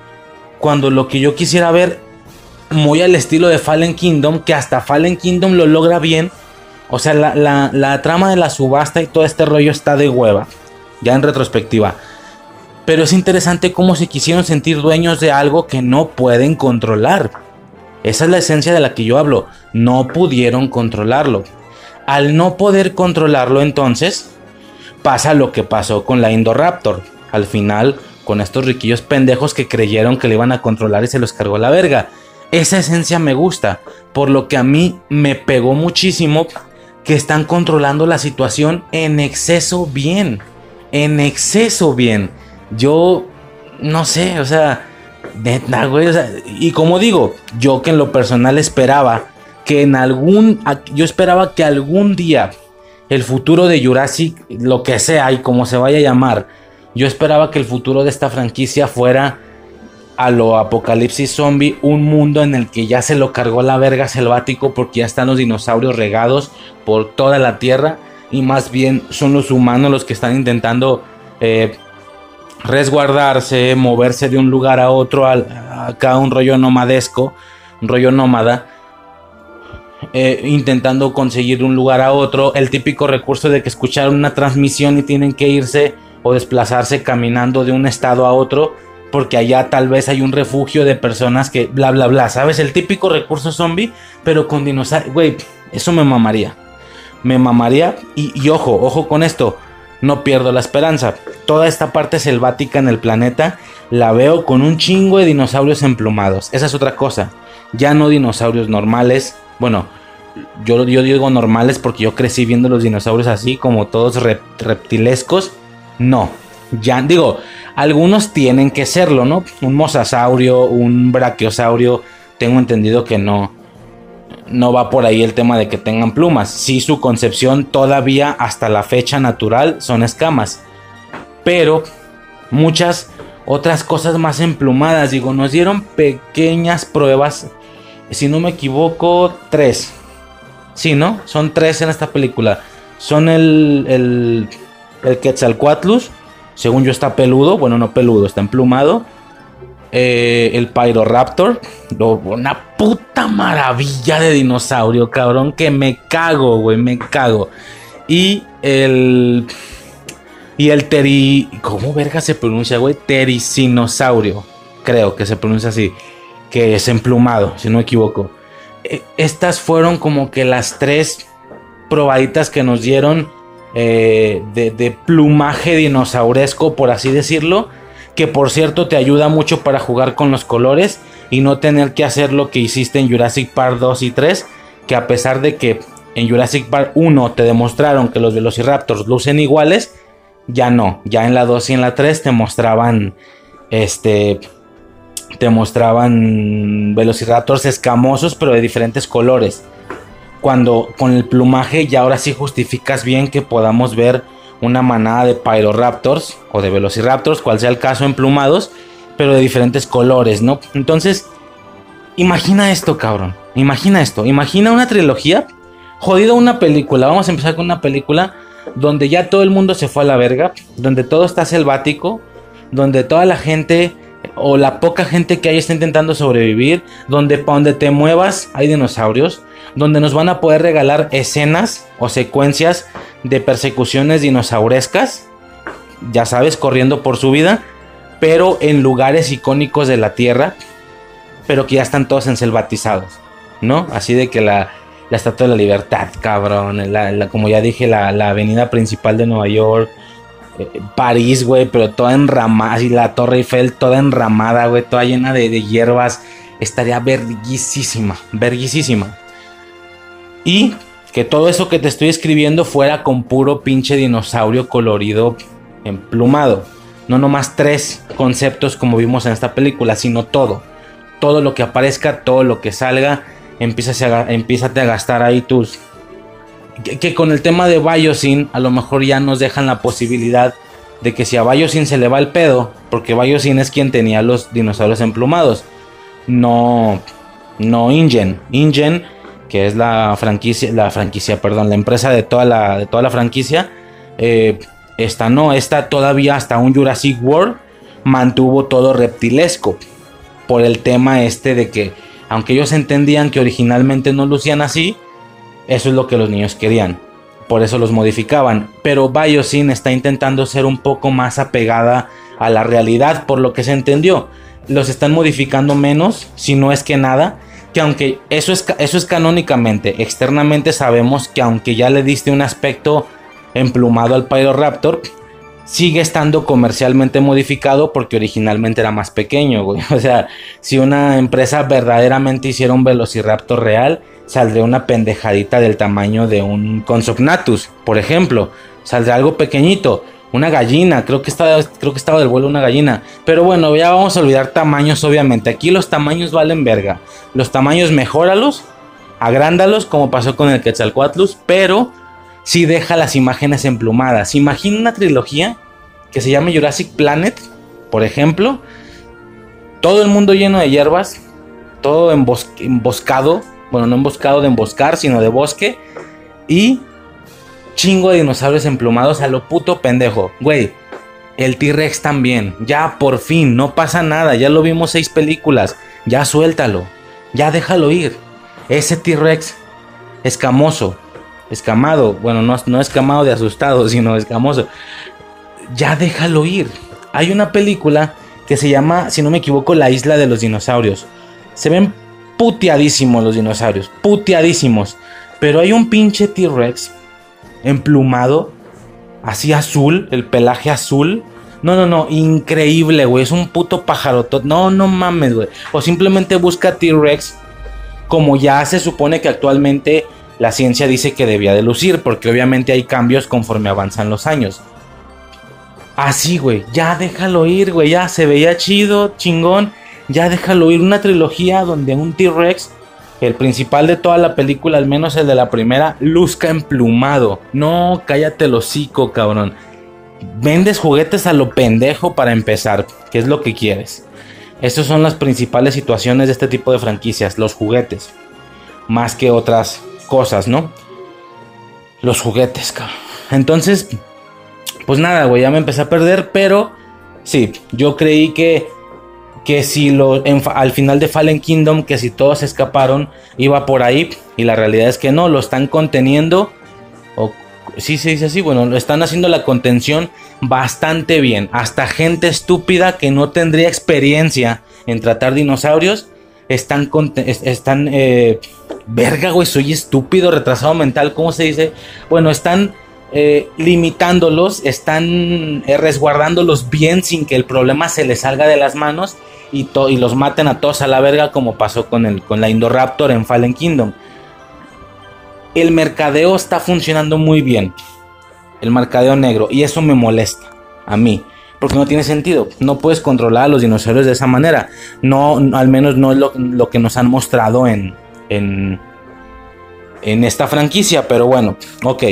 Cuando lo que yo quisiera ver, muy al estilo de Fallen Kingdom, que hasta Fallen Kingdom lo logra bien, o sea, la, trama de la subasta y todo este rollo está de hueva. Ya en retrospectiva. Pero es interesante cómo se quisieron sentir dueños de algo que no pueden controlar. Esa es la esencia de la que yo hablo. No pudieron controlarlo. Al no poder controlarlo entonces, pasa lo que pasó con la Indoraptor. Al final, con estos riquillos pendejos que creyeron que le iban a controlar y se los cargó la verga. Esa esencia me gusta, por lo que a mí me pegó muchísimo que están controlando la situación en exceso bien. En exceso bien. Yo no sé, o sea, y como digo, yo que en lo personal esperaba que en algún, yo esperaba que algún día el futuro de Jurassic, lo que sea y como se vaya a llamar, yo esperaba que el futuro de esta franquicia fuera a lo apocalipsis zombie, un mundo en el que ya se lo cargó la verga selvático porque ya están los dinosaurios regados por toda la tierra y más bien son los humanos los que están intentando eh, resguardarse, moverse de un lugar a otro, acá un rollo nomadesco, un rollo nómada. Eh, intentando conseguir un lugar a otro, el típico recurso de que escucharon una transmisión y tienen que irse o desplazarse caminando de un estado a otro porque allá tal vez hay un refugio de personas que bla bla bla, ¿sabes? El típico recurso zombie, pero con dinosaurios, güey, eso me mamaría. Me mamaría y, ojo, ojo con esto, no pierdo la esperanza. Toda esta parte selvática en el planeta la veo con un chingo de dinosaurios emplumados. Esa es otra cosa. Ya no dinosaurios normales. Bueno, yo, yo digo normales porque yo crecí viendo los dinosaurios así, como todos reptilescos. No, ya digo, algunos tienen que serlo, ¿no? Un mosasaurio, un brachiosaurio, tengo entendido que no, no va por ahí el tema de que tengan plumas. Sí, su concepción todavía hasta la fecha natural son escamas. Pero muchas otras cosas más emplumadas. Digo, nos dieron pequeñas pruebas. Si no me equivoco, tres. Sí, ¿no? Son tres en esta película. Son el, el, el Quetzalcoatlus, según yo está peludo, bueno, no peludo, está emplumado. Eh, el Pyroraptor, una puta maravilla de dinosaurio, cabrón, que me cago, güey, me cago. Y el... Y el teri... ¿Cómo verga se pronuncia, güey? Tericinosaurio. Creo que se pronuncia así. Que es emplumado, si no me equivoco. E, estas fueron como que las tres probaditas que nos dieron eh, de, plumaje dinosauresco, por así decirlo, que por cierto te ayuda mucho para jugar con los colores y no tener que hacer lo que hiciste en Jurassic Park 2 y 3, que a pesar de que en Jurassic Park 1 te demostraron que los Velociraptors lucen iguales, ya no, ya en la 2 y en la 3 te mostraban este te mostraban Velociraptors escamosos pero de diferentes colores cuando con el plumaje ya ahora sí justificas bien que podamos ver una manada de Pyroraptors o de Velociraptors, cual sea el caso, emplumados, pero de diferentes colores, ¿no? Entonces, imagina esto, cabrón. Imagina esto. Imagina una trilogía. Jodido una película. Vamos a empezar con una película donde ya todo el mundo se fue a la verga, donde todo está selvático, donde toda la gente o la poca gente que hay está intentando sobrevivir, donde para donde te muevas hay dinosaurios, donde nos van a poder regalar escenas o secuencias de persecuciones dinosaurescas, ya sabes, corriendo por su vida, pero en lugares icónicos de la Tierra, pero que ya están todos enselvatizados, ¿no? Así de que la, la Estatua de la Libertad, cabrón, como ya dije, la, avenida principal de Nueva York, eh, París, güey, pero toda enramada, y la Torre Eiffel toda enramada, güey, toda llena de, de hierbas, estaría verguisísima, verguisísima. Y que todo eso que te estoy escribiendo fuera con puro pinche dinosaurio colorido emplumado. No nomás tres conceptos como vimos en esta película, sino todo. Todo lo que aparezca, todo lo que salga, empieza a, a gastar ahí tus... Que, con el tema de Biosyn a lo mejor ya nos dejan la posibilidad de que si a Biosyn se le va el pedo, porque Biosyn es quien tenía los dinosaurios emplumados, no, no Ingen. Ingen que es la franquicia, la franquicia, perdón, la empresa de toda la, de toda la franquicia, eh, esta no, esta todavía hasta un Jurassic World mantuvo todo reptilesco. Por el tema este de que, aunque ellos entendían que originalmente no lucían así, eso es lo que los niños querían. Por eso los modificaban. Pero Biosyn está intentando ser un poco más apegada a la realidad, por lo que se entendió. Los están modificando menos, si no es que nada que aunque eso es, eso es canónicamente, externamente sabemos que aunque ya le diste un aspecto emplumado al Pyroraptor, sigue estando comercialmente modificado porque originalmente era más pequeño, (laughs) O sea, si una empresa verdaderamente hiciera un Velociraptor real, saldría una pendejadita del tamaño de un Consognatus, por ejemplo. Saldría algo pequeñito una gallina, creo que estaba, creo que estaba del vuelo una gallina. Pero bueno, ya vamos a olvidar tamaños, obviamente. Aquí los tamaños valen verga. Los tamaños mejóralos, agrándalos, como pasó con el Quetzalcoatlus, pero sí deja las imágenes emplumadas. Imagina una trilogía que se llame Jurassic Planet, por ejemplo. Todo el mundo lleno de hierbas, todo emboscado. Bueno, no emboscado de emboscar, sino de bosque. Y chingo de dinosaurios emplumados a lo puto pendejo. Güey, el T-Rex también. Ya por fin, no pasa nada. Ya lo vimos seis películas. Ya suéltalo. Ya déjalo ir. Ese T-Rex escamoso, escamado. Bueno, no, no escamado de asustado, (laughs) sino escamoso. Ya déjalo ir. Hay una película que se llama, si no me equivoco, La Isla de los Dinosaurios. Se ven puteadísimos los dinosaurios. Puteadísimos. Pero hay un pinche T-Rex emplumado, así azul, el pelaje azul. No, no, no, increíble, güey. Es un puto pájaro. No, no mames, güey. O simplemente busca T-Rex como ya se supone que actualmente la ciencia dice que debía de lucir, porque obviamente hay cambios conforme avanzan los años. Así, güey, ya déjalo ir, güey, ya se veía chido, chingón, ya déjalo ir. Una trilogía donde un T-Rex el principal de toda la película, al menos el de la primera, luzca emplumado. No, cállate el hocico, cabrón. Vendes juguetes a lo pendejo para empezar, que es lo que quieres. Estas son las principales situaciones de este tipo de franquicias, los juguetes. Más que otras cosas, ¿no? Los juguetes, cabrón. Entonces, pues nada, güey, ya me empecé a perder, pero sí, yo creí que que si lo, al final de Fallen Kingdom, que si todos escaparon, iba por ahí. Y la realidad es que no, lo están conteniendo. O sí se dice así, bueno, lo están haciendo la contención bastante bien. Hasta gente estúpida que no tendría experiencia en tratar dinosaurios. Están, están, eh, verga, güey, soy estúpido, retrasado mental, ¿cómo se dice? Bueno, están eh, limitándolos, están eh, resguardándolos bien sin que el problema se les salga de las manos y, y los maten a todos a la verga como pasó con, el, con la Indoraptor en Fallen Kingdom. El mercadeo está funcionando muy bien. El mercadeo negro. Y eso me molesta a mí. Porque no tiene sentido. No puedes controlar a los dinosaurios de esa manera. No, al menos no es lo, que nos han mostrado en, en, en, esta franquicia. Pero bueno, ok.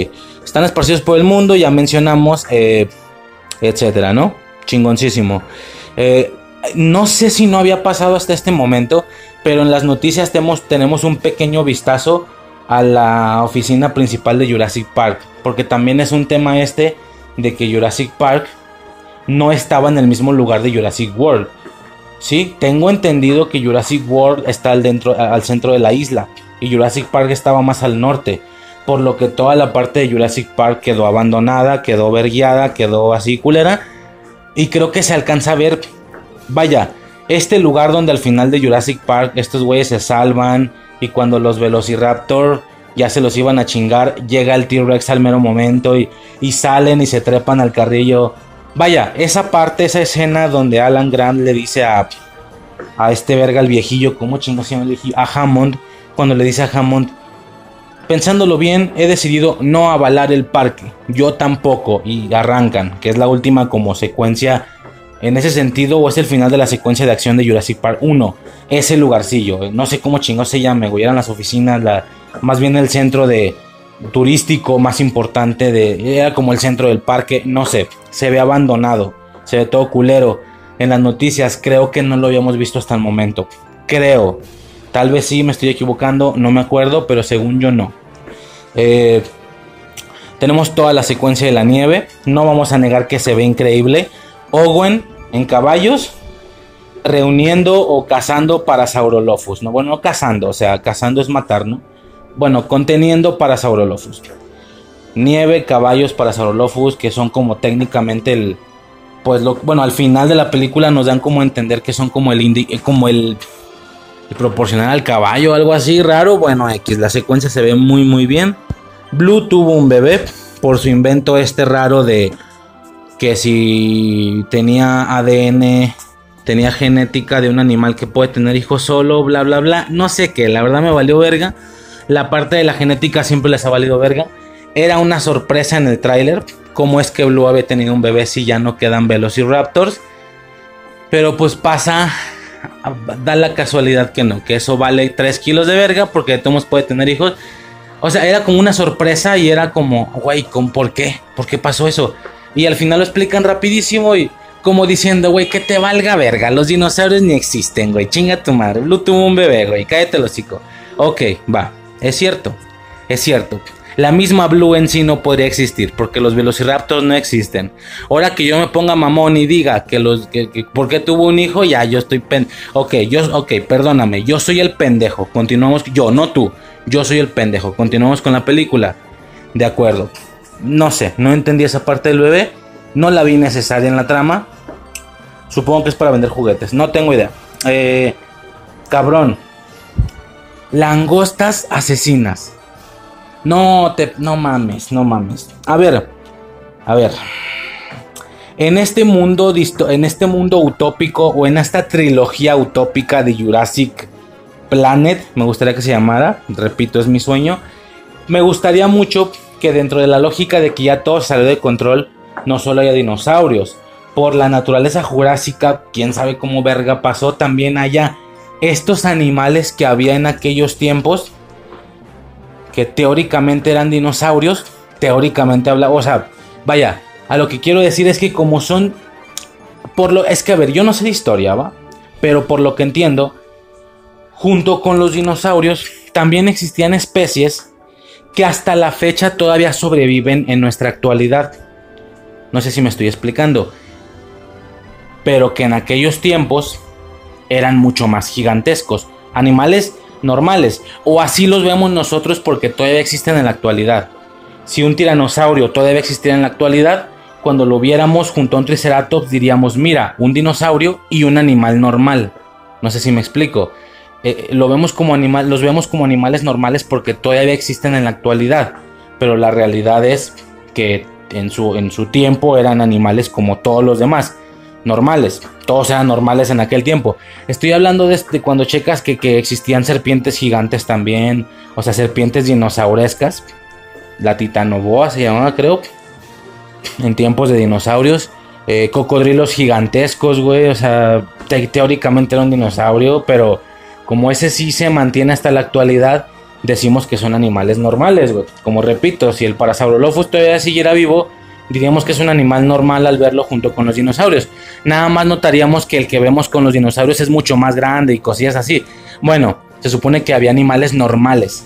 Están esparcidos por el mundo. Ya mencionamos. Eh, etcétera, ¿no? Chingoncísimo. Eh, no sé si no había pasado hasta este momento, pero en las noticias tenemos, un pequeño vistazo a la oficina principal de Jurassic Park, porque también es un tema este de que Jurassic Park no estaba en el mismo lugar de Jurassic World. Sí, tengo entendido que Jurassic World está al, al centro de la isla, y Jurassic Park estaba más al norte. Por lo que toda la parte de Jurassic Park quedó abandonada, quedó verguiada, quedó así culera. Y creo que se alcanza a ver, vaya, este lugar donde al final de Jurassic Park estos güeyes se salvan y cuando los Velociraptor ya se los iban a chingar, llega el T-Rex al mero momento y, salen y se trepan al carrillo. Vaya, esa parte, esa escena donde Alan Grant le dice a, a este verga, el viejillo, ¿cómo chingo se llama el viejillo? A Hammond, cuando le dice a Hammond, pensándolo bien, he decidido no avalar el parque, yo tampoco, y arrancan, que es la última como secuencia en ese sentido, o es el final de la secuencia de acción de Jurassic Park 1. Ese lugarcillo, no sé cómo chingos se llame, güey. Eran las oficinas, la, más bien el centro de turístico más importante de. Era como el centro del parque, no sé. Se ve abandonado, se ve todo culero. En las noticias, creo que no lo habíamos visto hasta el momento. Creo. Tal vez sí, me estoy equivocando, no me acuerdo, pero según yo no. Eh, tenemos toda la secuencia de la nieve. No vamos a negar que se ve increíble. Owen en caballos reuniendo o cazando para Saurolophus, ¿no? Bueno, no cazando, o sea, cazando es matar, ¿no? Bueno, conteniendo para Saurolophus. Nieve, caballos para Saurolophus, que son como técnicamente el... Pues lo, bueno, al final de la película nos dan como entender que son como el como el, el proporcional al caballo, algo así raro. Bueno, X, la secuencia se ve muy muy bien. Blue tuvo un bebé por su invento este raro de que si tenía ADN, tenía genética de un animal que puede tener hijos solo, bla, bla, bla. No sé qué, la verdad me valió verga. La parte de la genética siempre les ha valido verga. Era una sorpresa en el tráiler. Cómo es que Blue había tenido un bebé si ya no quedan Velociraptors. Pero pues pasa, da la casualidad que no, que eso vale 3 kilos de verga porque Tomos puede tener hijos. O sea, era como una sorpresa y era como, güey, ¿por qué? ¿Por qué pasó eso? Y al final lo explican rapidísimo y como diciendo, güey, que te valga verga. Los dinosaurios ni existen, güey. Chinga tu madre. Blue tuvo un bebé, güey. Cállate el hocico. Ok, va. Es cierto. Es cierto. La misma Blue en sí no podría existir porque los velociraptors no existen. Ahora que yo me ponga mamón y diga que los que, porque tuvo un hijo, ya yo estoy pen. Ok, yo ok, perdóname, yo soy el pendejo. Continuamos yo, no tú. Yo soy el pendejo. Continuamos con la película. De acuerdo. No sé, no entendí esa parte del bebé. No la vi necesaria en la trama. Supongo que es para vender juguetes. No tengo idea. Eh, cabrón. Langostas asesinas. No te. No mames, no mames. A ver. A ver. En este mundo. En este mundo utópico. O en esta trilogía utópica de Jurassic Planet. Me gustaría que se llamara. Repito, es mi sueño. Me gustaría mucho que dentro de la lógica de que ya todo salió de control, no solo haya dinosaurios. Por la naturaleza jurásica, quién sabe cómo verga pasó, también haya estos animales que había en aquellos tiempos, que teóricamente eran dinosaurios, teóricamente habla, o sea, vaya, a lo que quiero decir es que como son, por lo, es que a ver, yo no sé de historia, ¿va? Pero por lo que entiendo, junto con los dinosaurios, también existían especies que hasta la fecha todavía sobreviven en nuestra actualidad. No sé si me estoy explicando. Pero que en aquellos tiempos eran mucho más gigantescos. Animales normales. O así los vemos nosotros porque todavía existen en la actualidad. Si un tiranosaurio todavía existiera en la actualidad, cuando lo viéramos junto a un triceratops diríamos, mira, un dinosaurio y un animal normal. No sé si me explico. Eh, lo vemos como los vemos como animales normales porque todavía existen en la actualidad, pero la realidad es que en su, en su tiempo eran animales como todos los demás, normales, todos eran normales en aquel tiempo. Estoy hablando de, cuando checas que, existían serpientes gigantes también, o sea, serpientes dinosaurescas, la titanoboa se llamaba creo, en tiempos de dinosaurios. Eh, cocodrilos gigantescos, güey. O sea, teóricamente era un dinosaurio, pero como ese sí se mantiene hasta la actualidad, decimos que son animales normales, güey. Como repito, si el Parasaurolophus todavía siguiera vivo, diríamos que es un animal normal al verlo junto con los dinosaurios. Nada más notaríamos que el que vemos con los dinosaurios es mucho más grande y cosillas así. Bueno, se supone que había animales normales.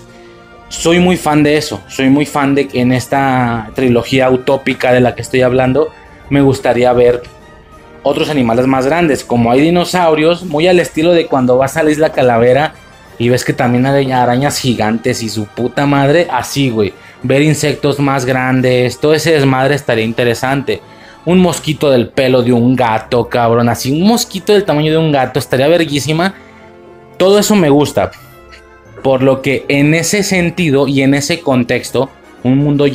Soy muy fan de eso, soy muy fan de que en esta trilogía utópica de la que estoy hablando, me gustaría ver otros animales más grandes, como hay dinosaurios, muy al estilo de cuando vas a la isla Calavera Y ves que también hay arañas gigantes y su puta madre. Así, güey. Ver insectos más grandes. Todo ese desmadre estaría interesante. Un mosquito del pelo de un gato, cabrón. Así, un mosquito del tamaño de un gato. Estaría verguísima. Todo eso me gusta. Por lo que en ese sentido y en ese contexto, un mundo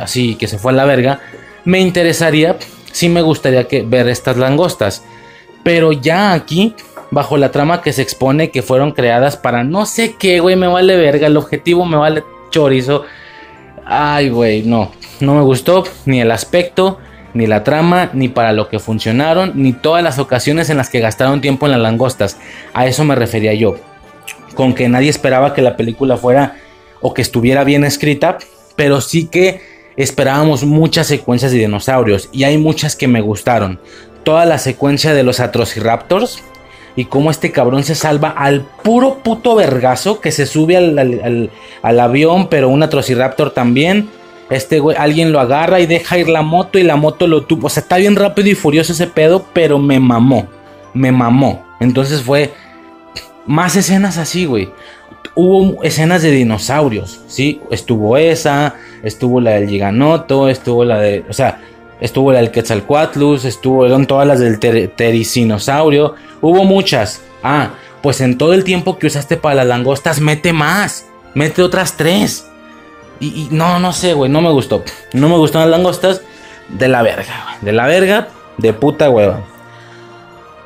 así que se fue a la verga, me interesaría, sí me gustaría que ver estas langostas. Pero ya aquí bajo la trama que se expone que fueron creadas para no sé qué, güey, me vale verga, el objetivo me vale chorizo. Ay, güey, no, no me gustó ni el aspecto, ni la trama, ni para lo que funcionaron, ni todas las ocasiones en las que gastaron tiempo en las langostas. A eso me refería yo. Con que nadie esperaba que la película fuera o que estuviera bien escrita, pero sí que esperábamos muchas secuencias de dinosaurios y hay muchas que me gustaron. Toda la secuencia de los Atrociraptors y cómo este cabrón se salva al puro puto vergazo que se sube al, avión, pero un Atrociraptor también. Este güey, alguien lo agarra y deja ir la moto y la moto lo tuvo. O sea, está bien rápido y furioso ese pedo, pero me mamó. Me mamó. Entonces fue más escenas así, güey. Hubo escenas de dinosaurios, ¿sí? Estuvo esa, estuvo la del Giganoto, estuvo la de. O sea, estuvo la del Quetzalcoatlus, estuvieron todas las del Tericinosaurio. Hubo muchas. Ah, pues en todo el tiempo que usaste para las langostas, mete más. Mete otras tres. Y, no, no sé, güey, no me gustó. No me gustan las langostas. De la verga, De la verga, de puta hueva.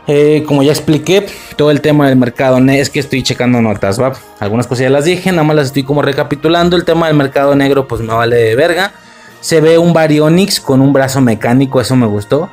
Eh, como ya expliqué, todo el tema del mercado negro, es que estoy checando notas, ¿va? Algunas cosas ya las dije, nada más las estoy como recapitulando. El tema del mercado negro, pues me vale de verga. Se ve un Baryonyx con un brazo mecánico, eso me gustó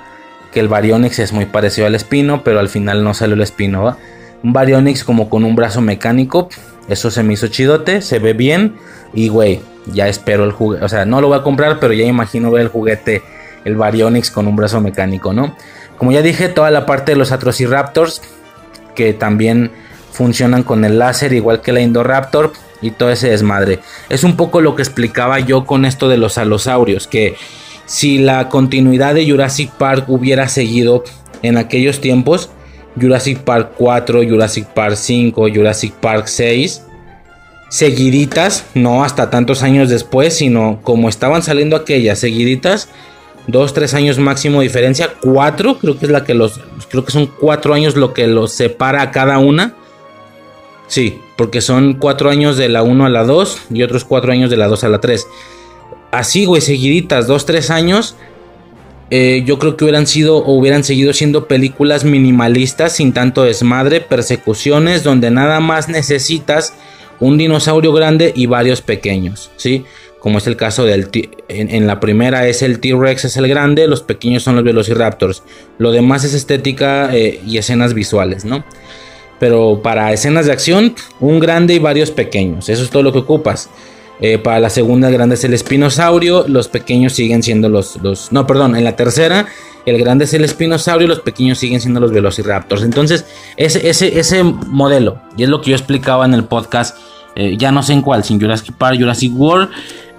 que el Baryonyx es muy parecido al Espino, pero al final no sale el Espino, ¿va? Un Baryonyx como con un brazo mecánico, eso se me hizo chidote, se ve bien y güey, ya espero el juguete, o sea, no lo voy a comprar, pero ya imagino ver el juguete, el Baryonyx con un brazo mecánico, ¿no? Como ya dije, toda la parte de los Atrociraptors, que también funcionan con el láser, igual que la Indoraptor, y todo ese desmadre. Es un poco lo que explicaba yo con esto de los alosaurios, que si la continuidad de Jurassic Park hubiera seguido en aquellos tiempos, Jurassic Park 4, Jurassic Park 5, Jurassic Park 6, seguiditas, no hasta tantos años después, sino como estaban saliendo aquellas seguiditas, dos, tres años máximo diferencia, cuatro, creo que es la que los, creo que son cuatro años lo que los separa a cada una. Sí, porque son cuatro años de la 1 a la 2 y otros cuatro años de la 2 a la 3 así, güey, seguiditas, dos, tres años, eh, yo creo que hubieran sido o hubieran seguido siendo películas minimalistas, sin tanto desmadre, persecuciones, donde nada más necesitas un dinosaurio grande y varios pequeños, ¿sí? Como es el caso del... En, en la primera es el T-Rex, es el grande, los pequeños son los Velociraptors. Lo demás es estética eh, y escenas visuales, ¿no? Pero para escenas de acción, un grande y varios pequeños. Eso es todo lo que ocupas. Eh, para la segunda grande es el espinosaurio, los pequeños siguen siendo los, los... No, perdón, en la tercera el grande es el espinosaurio, los pequeños siguen siendo los velociraptors. Entonces, ese, ese, ese modelo, y es lo que yo explicaba en el podcast, eh, ya no sé en cuál, sin Jurassic Park, Jurassic World,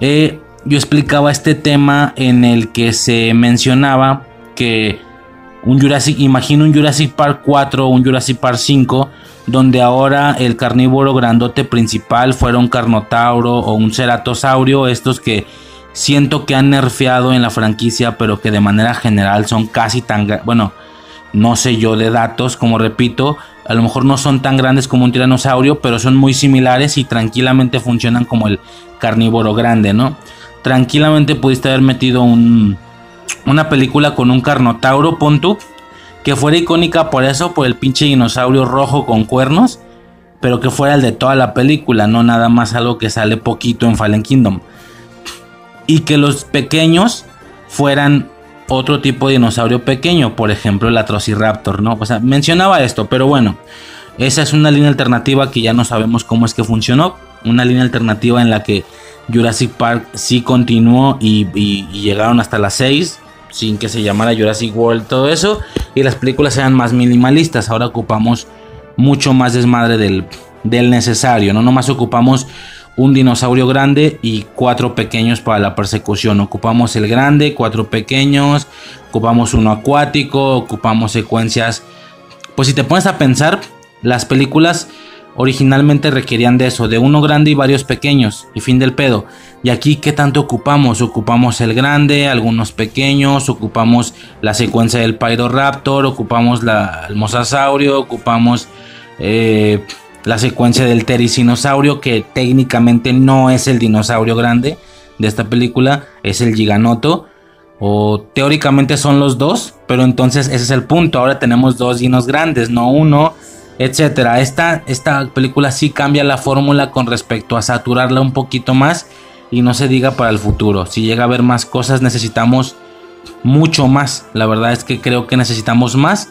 eh, yo explicaba este tema en el que se mencionaba que un Jurassic, imagino un Jurassic Park 4 o un Jurassic Park 5 donde ahora el carnívoro grandote principal fuera un carnotauro o un ceratosaurio, estos que siento que han nerfeado en la franquicia, pero que de manera general son casi tan, bueno, no sé yo de datos, como repito, a lo mejor no son tan grandes como un tiranosaurio, pero son muy similares y tranquilamente funcionan como el carnívoro grande, ¿no? Tranquilamente pudiste haber metido un, una película con un carnotauro, pontu que fuera icónica por eso, por el pinche dinosaurio rojo con cuernos, pero que fuera el de toda la película, no nada más algo que sale poquito en Fallen Kingdom. Y que los pequeños fueran otro tipo de dinosaurio pequeño, por ejemplo el Atrociraptor, ¿no? O sea, mencionaba esto, pero bueno, esa es una línea alternativa que ya no sabemos cómo es que funcionó, una línea alternativa en la que Jurassic Park sí continuó y, llegaron hasta las 6 sin que se llamara Jurassic World, todo eso, y las películas sean más minimalistas. Ahora ocupamos mucho más desmadre del, del necesario, no nomás ocupamos un dinosaurio grande y cuatro pequeños para la persecución. Ocupamos el grande, cuatro pequeños, ocupamos uno acuático, ocupamos secuencias. Pues si te pones a pensar, las películas originalmente requerían de eso, de uno grande y varios pequeños, y fin del pedo. Y aquí, ¿qué tanto ocupamos? Ocupamos el grande, algunos pequeños, ocupamos la secuencia del Pyroraptor, ocupamos la, el mosasaurio, ocupamos eh, la secuencia del Tericinosaurio, que técnicamente no es el dinosaurio grande de esta película, es el Giganoto. O teóricamente son los dos, pero entonces ese es el punto. Ahora tenemos dos dinos grandes, no uno etcétera. Esta, esta película sí cambia la fórmula con respecto a saturarla un poquito más y no se diga para el futuro. Si llega a haber más cosas, necesitamos mucho más. La verdad es que creo que necesitamos más.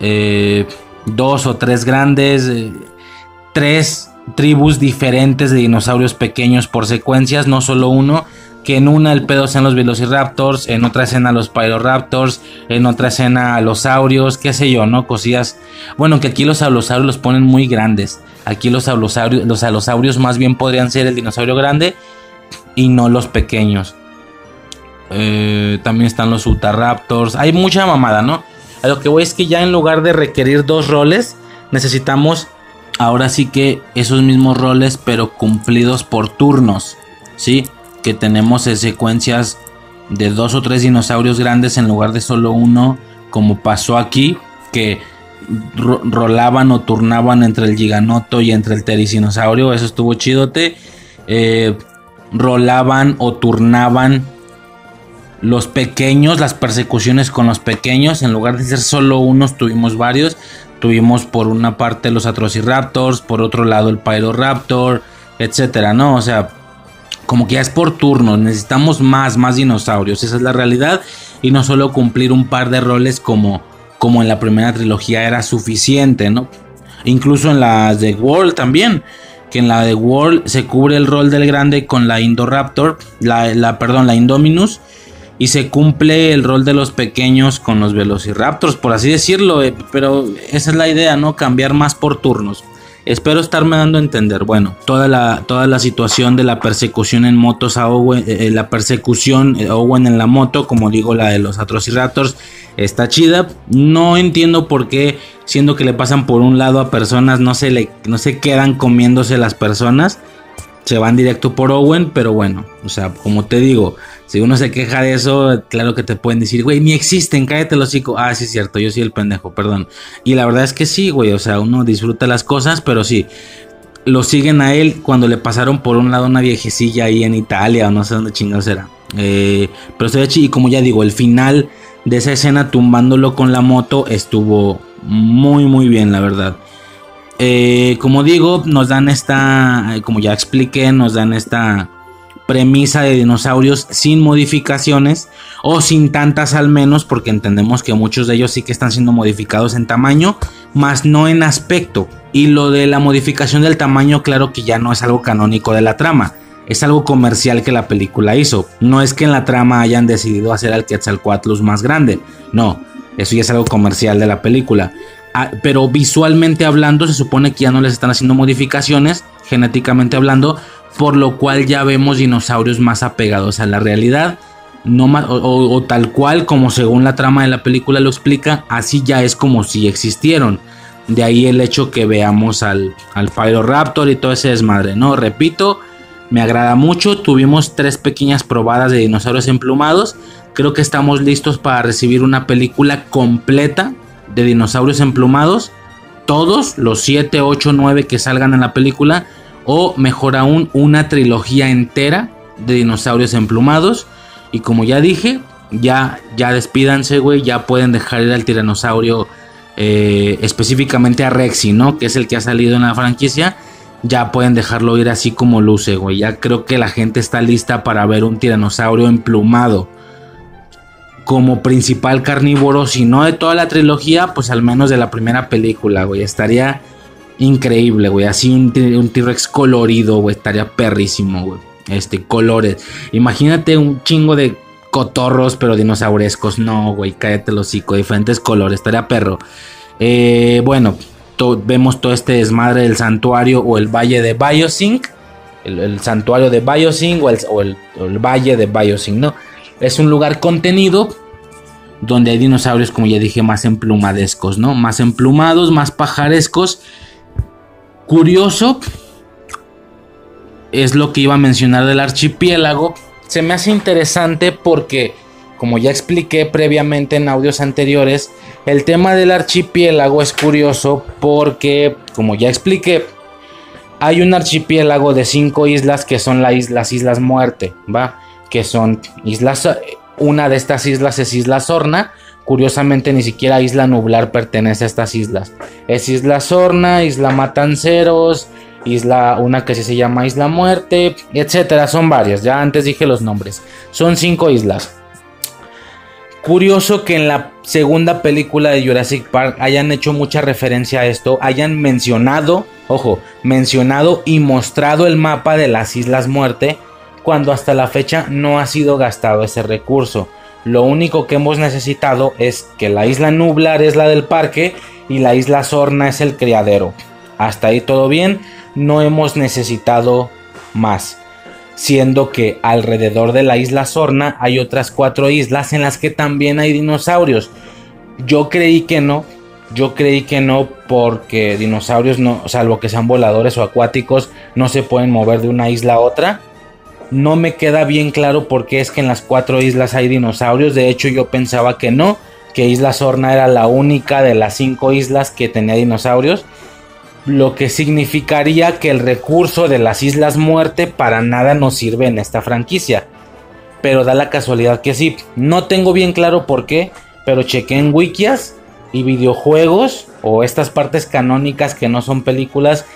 Eh, dos o tres grandes, eh, tres tribus diferentes de dinosaurios pequeños por secuencias, no solo uno que en una el pedo sean los Velociraptors, en otra escena los Pyroraptors, en otra escena los saurios, qué sé yo, ¿no? Cosillas. Bueno, que aquí los alosaurios los ponen muy grandes. Aquí los alosaurios, los más bien podrían ser el dinosaurio grande y no los pequeños. Eh, también están los Utahraptors. Hay mucha mamada, ¿no? Lo que voy es que ya en lugar de requerir dos roles, necesitamos ahora sí que esos mismos roles, pero cumplidos por turnos. ¿Sí? Que tenemos secuencias de dos o tres dinosaurios grandes en lugar de solo uno, como pasó aquí, que rolaban o turnaban entre el giganoto y entre el tericinosaurio, eso estuvo chidote. Eh, rolaban o turnaban los pequeños, las persecuciones con los pequeños, en lugar de ser solo unos, tuvimos varios. Tuvimos por una parte los Atrociraptors, por otro lado el Pyroraptor, etcétera, ¿no? O sea, como que ya es por turno, necesitamos más, más dinosaurios, esa es la realidad y no solo cumplir un par de roles como, como en la primera trilogía era suficiente, ¿no? Incluso en la de World también, que en la de World se cubre el rol del grande con la Indoraptor, la, la, perdón, la Indominus, y se cumple el rol de los pequeños con los Velociraptors, por así decirlo, eh, pero esa es la idea, ¿no? Cambiar más por turnos. Espero estarme dando a entender. Bueno, toda la, toda la situación de la persecución en motos a Owen, eh, eh, la persecución eh, Owen en la moto, como digo, la de los Atrociraptors, está chida. No entiendo por qué, siendo que le pasan por un lado a personas, no se, le, no se quedan comiéndose las personas. Se van directo por Owen, pero bueno, o sea, como te digo, si uno se queja de eso, claro que te pueden decir, güey, ni existen, cállate los hocico. Ah, sí, es cierto, yo soy el pendejo, perdón. Y la verdad es que sí, güey, o sea, uno disfruta las cosas, pero sí. Lo siguen a él cuando le pasaron por un lado una viejecilla ahí en Italia o no sé dónde chingados era. Eh, pero estoy y como ya digo, el final de esa escena tumbándolo con la moto estuvo muy, muy bien, la verdad. Eh, como digo, nos dan esta, como ya expliqué, nos dan esta premisa de dinosaurios sin modificaciones o sin tantas al menos porque entendemos que muchos de ellos sí que están siendo modificados en tamaño más no en aspecto. Y lo de la modificación del tamaño claro que ya no es algo canónico de la trama. Es algo comercial que la película hizo. No es que en la trama hayan decidido hacer al Quetzalcoatlus más grande. No eso ya es algo comercial de la película. Ah, pero visualmente hablando se supone que ya no les están haciendo modificaciones genéticamente hablando por lo cual ya vemos dinosaurios más apegados a la realidad. No o, tal cual como según la trama de la película lo explica, así ya es como si existieron. De ahí el hecho que veamos al, al Pyroraptor y todo ese desmadre, ¿no? Repito, me agrada mucho. Tuvimos tres pequeñas probadas de dinosaurios emplumados. Creo que estamos listos para recibir una película completa de dinosaurios emplumados. Todos, los 7, 8, 9 que salgan en la película, o mejor aún una trilogía entera de dinosaurios emplumados. Y como ya dije, ya, ya despídanse, güey, ya pueden dejar ir al tiranosaurio, eh, específicamente a Rexy, ¿no? Que es el que ha salido en la franquicia. Ya pueden dejarlo ir así como luce, güey. Ya creo que la gente está lista para ver un tiranosaurio emplumado. Como principal carnívoro, si no de toda la trilogía, pues al menos de la primera película, güey. Estaría increíble, güey. Así un, T-Rex colorido, güey. Estaría perrísimo, güey. Este, colores. Imagínate un chingo de cotorros, pero dinosaurescos. No, güey, cállate los hocico. Diferentes colores. Estaría perro. Eh, bueno, vemos todo este desmadre del santuario o el valle de Biosync. El, santuario de Biosync o, el, el, valle de Biosync, ¿no? Es un lugar contenido donde hay dinosaurios, como ya dije, más emplumadescos, ¿no? Más emplumados, más pajarescos Curioso es lo que iba a mencionar del archipiélago. Se me hace interesante porque, como ya expliqué previamente en audios anteriores, el tema del archipiélago es curioso porque, como ya expliqué, hay un archipiélago de cinco islas que son las Islas Muerte, ¿va? Que son islas, una de estas islas es Isla Sorna, curiosamente ni siquiera Isla Nublar pertenece a estas islas. Es Isla Sorna, Isla Matanceros, Isla, una que se llama Isla Muerte, etcétera, son varias, ya antes dije los nombres. Son cinco islas. Curioso que en la segunda película de Jurassic Park hayan hecho mucha referencia a esto, hayan mencionado, ojo, mencionado y mostrado el mapa de las Islas Muerte, cuando hasta la fecha no ha sido gastado ese recurso. Lo único que hemos necesitado es que la isla Nublar es la del parque y la isla Sorna es el criadero. Hasta ahí todo bien, no hemos necesitado más siendo que alrededor de la isla Sorna hay otras cuatro islas en las que también hay dinosaurios. Yo creí que no, yo creí que no porque dinosaurios no, salvo que sean voladores o acuáticos, no se pueden mover de una isla a otra. No me queda bien claro por qué es que en las cuatro islas hay dinosaurios. De hecho, yo pensaba que no, que Isla Sorna era la única de las cinco islas que tenía dinosaurios lo que significaría que el recurso de las Islas Muerte para nada nos sirve en esta franquicia. Pero da la casualidad que sí. No tengo bien claro por qué, pero chequé en wikias y videojuegos o estas partes canónicas que no son películas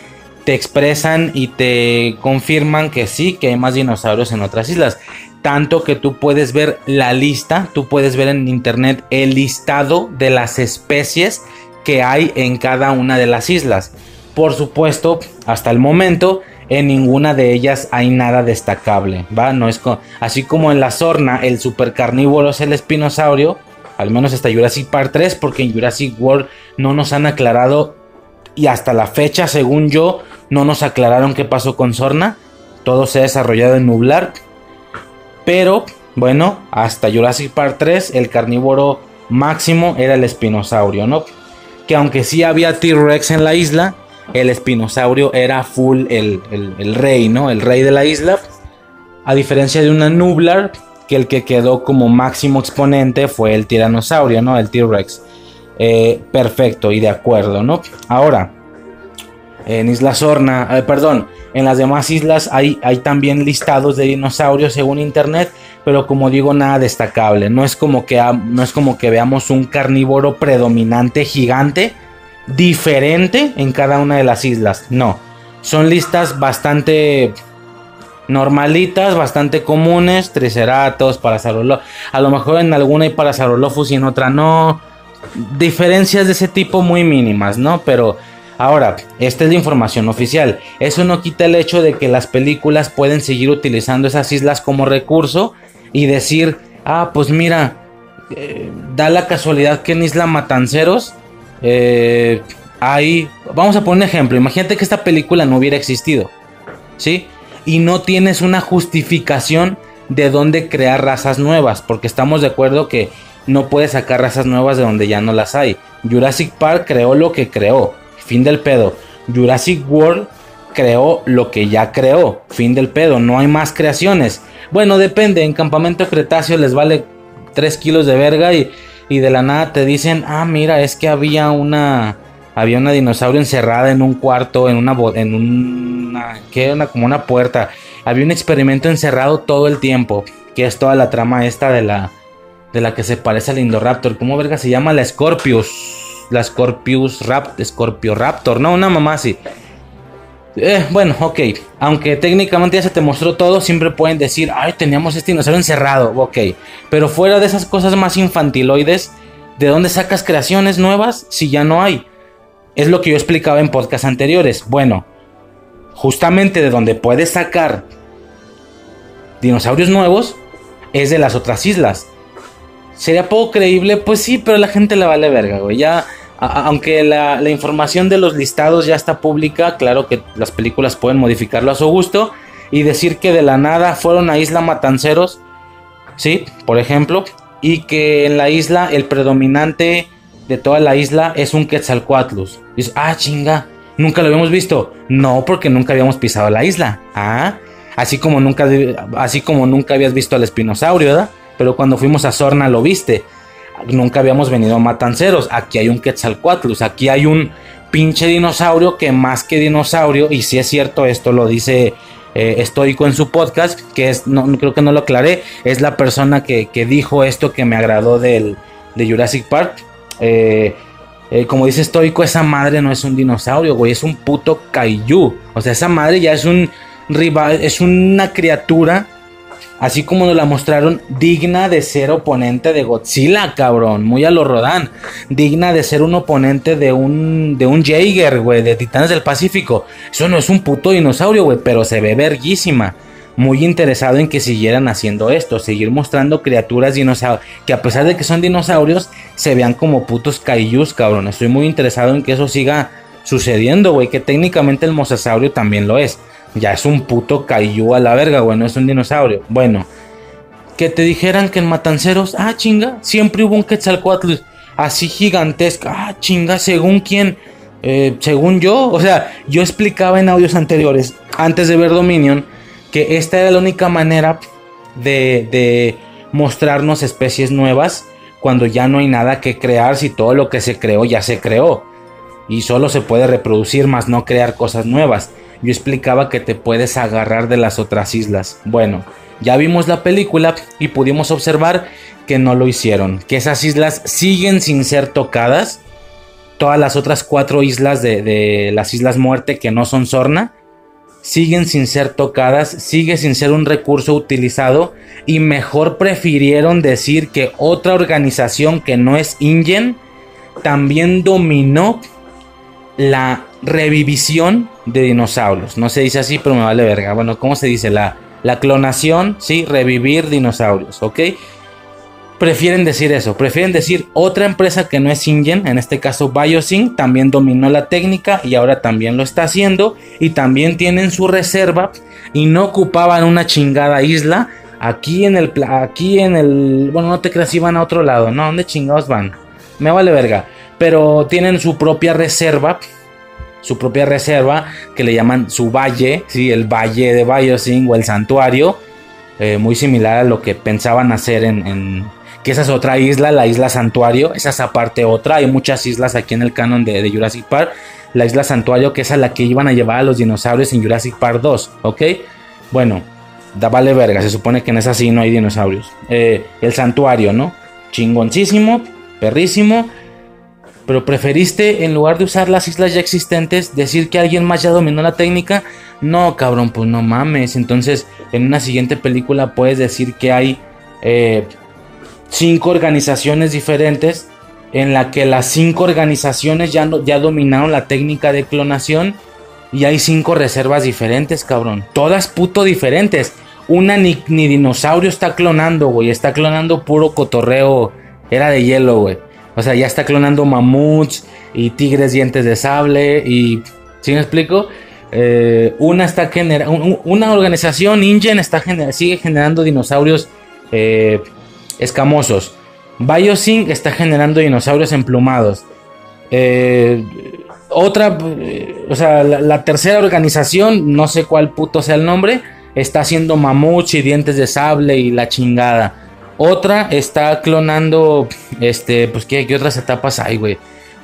te expresan y te confirman que sí, que hay más dinosaurios en otras islas. Tanto que tú puedes ver la lista, tú puedes ver en internet el listado de las especies que hay en cada una de las islas. Por supuesto, hasta el momento, en ninguna de ellas hay nada destacable, ¿va? No es así como en la Sorna el supercarnívoro es el espinosaurio, al menos hasta Jurassic Park 3, porque en Jurassic World no nos han aclarado y hasta la fecha, según yo, no nos aclararon qué pasó con Sorna. Todo se ha desarrollado en Nublar. Pero, bueno, hasta Jurassic Park 3 el carnívoro máximo era el espinosaurio, ¿no? Que aunque sí había T-Rex en la isla, el espinosaurio era full el, rey, ¿no? El rey de la isla. A diferencia de una Nublar, que el que quedó como máximo exponente fue el tiranosaurio, ¿no? El T-Rex. Eh, perfecto y de acuerdo, ¿no? Ahora, en Isla Sorna, eh, perdón, en las demás islas hay, también listados de dinosaurios según internet, pero como digo, nada destacable. No es como que, no es como que veamos un carnívoro predominante gigante diferente en cada una de las islas. No, son listas bastante normalitas, bastante comunes. Triceratops, Parasaurolophus. A lo mejor en alguna hay Parasaurolophus y en otra no. Diferencias de ese tipo muy mínimas, ¿no? Pero ahora, esta es la información oficial. Eso no quita el hecho de que las películas pueden seguir utilizando esas islas como recurso y decir, ah, pues mira, eh, da la casualidad que en Isla Matanceros eh, ahí, vamos a poner un ejemplo. Imagínate que esta película no hubiera existido, ¿sí? Y no tienes una justificación de dónde crear razas nuevas, porque estamos de acuerdo que no puedes sacar razas nuevas de donde ya no las hay. Jurassic Park creó lo que creó, fin del pedo. Jurassic World creó lo que ya creó, fin del pedo, no hay más creaciones. Bueno, depende, en Campamento Cretáceo les vale 3 kilos de verga y y de la nada te dicen, ah, mira, es que había una, había una dinosaurio encerrada en un cuarto, en una, en una, que era como una puerta. Había un experimento encerrado todo el tiempo, que es toda la trama esta de la, de la que se parece al Indoraptor. ¿Cómo verga se llama? La Scorpius. La Scorpius Rapt, Scorpio Raptor, no, una mamá así. Eh, bueno, ok. Aunque técnicamente ya se te mostró todo, siempre pueden decir, ay, teníamos este dinosaurio encerrado. Ok. Pero fuera de esas cosas más infantiloides, ¿de dónde sacas creaciones nuevas si ya no hay? Es lo que yo explicaba en podcasts anteriores. Bueno, justamente de donde puedes sacar dinosaurios nuevos es de las otras islas. ¿Sería poco creíble? Pues sí, pero la gente le vale verga, güey. Ya aunque la, información de los listados ya está pública, claro que las películas pueden modificarlo a su gusto y decir que de la nada fueron a Isla Matanceros, ¿sí? Por ejemplo, y que en la isla el predominante de toda la isla es un Quetzalcoatlus. Ah, chinga, Nunca lo habíamos visto. No, porque nunca habíamos pisado la isla. Ah, así como nunca, así como nunca habías visto al espinosaurio, ¿verdad? Pero cuando fuimos a Sorna lo viste. Nunca habíamos venido a Matanceros. Aquí hay un Quetzalcoatlus. Aquí hay un pinche dinosaurio que más que dinosaurio, y si es cierto, esto lo dice eh, estoico en su podcast, que es, no, creo que no lo aclaré, es la persona que, dijo esto que me agradó del, de Jurassic Park. Eh, eh, como dice estoico, esa madre no es un dinosaurio, güey, es un puto kaiju. O sea, esa madre ya es un rival, es una criatura Así como nos la mostraron, digna de ser oponente de Godzilla, cabrón. Muy a lo Rodan. Digna de ser un oponente de un, de un Jaeger, güey, de Titanes del Pacífico. Eso no es un puto dinosaurio, güey, pero se ve verguísima. Muy interesado en que siguieran haciendo esto, seguir mostrando criaturas dinosaurios, que a pesar de que son dinosaurios, se vean como putos kaijus, cabrón. Estoy muy interesado en que eso siga sucediendo, güey, que técnicamente el mosasaurio también lo es. Ya es un puto kaiju a la verga, güey, no es un dinosaurio. Bueno, que te dijeran que en Matanceros, ah, chinga, siempre hubo un Quetzalcoatl así gigantesco. Ah, chinga, según quién, eh, según yo, o sea, yo explicaba en audios anteriores, antes de ver Dominion, que esta era la única manera de, de mostrarnos especies nuevas cuando ya no hay nada que crear, si todo lo que se creó ya se creó. Y solo se puede reproducir, más no crear cosas nuevas yo explicaba que te puedes agarrar de las otras islas. Bueno, ya vimos la película y pudimos observar que no lo hicieron, que esas islas siguen sin ser tocadas. Todas las otras cuatro islas de, las Islas Muerte que no son Sorna siguen sin ser tocadas, sigue sin ser un recurso utilizado y mejor prefirieron decir que otra organización que no es INGEN también dominó la revivisión de dinosaurios. No se dice así, pero me vale verga. Bueno, ¿cómo se dice? La, la clonación, sí, revivir dinosaurios, ¿ok? Prefieren decir eso, prefieren decir otra empresa que no es Ingen, en este caso Biosync, también dominó la técnica y ahora también lo está haciendo y también tienen su reserva y no ocupaban una chingada isla. Aquí en el, aquí en el, bueno, no te creas, iban a otro lado, ¿no? ¿Dónde chingados van? Me vale verga pero tienen su propia reserva, su propia reserva que le llaman su valle, ¿sí? el valle de Biosing o el santuario, eh, muy similar a lo que pensaban hacer en, que esa es otra isla, la isla santuario, esa es aparte otra, hay muchas islas aquí en el canon de, Jurassic Park, la isla santuario que es a la que iban a llevar a los dinosaurios en Jurassic Park 2, ¿ok? Bueno, da vale verga, se supone que en esa sí no hay dinosaurios. Eh, el santuario, ¿no? Chingoncísimo, perrísimo pero preferiste, en lugar de usar las islas ya existentes, decir que alguien más ya dominó la técnica. No, cabrón, pues no mames. Entonces, en una siguiente película puedes decir que hay eh, cinco organizaciones diferentes en la que las cinco organizaciones ya, dominaron la técnica de clonación y hay cinco reservas diferentes, cabrón. Todas puto diferentes. Una ni, ni dinosaurio está clonando, güey. Está clonando puro cotorreo. Era de hielo, güey. O sea, ya está clonando mamuts y tigres dientes de sable y... ¿Sí me explico? Eh, una está generando... Una organización, InGen, está sigue generando dinosaurios eh, escamosos. Biosync está generando dinosaurios emplumados. Eh, otra, o sea, la, la, tercera organización, no sé cuál puto sea el nombre, está haciendo mamuts y dientes de sable y la chingada. Otra está clonando, este, pues, ¿qué, otras etapas hay, güey?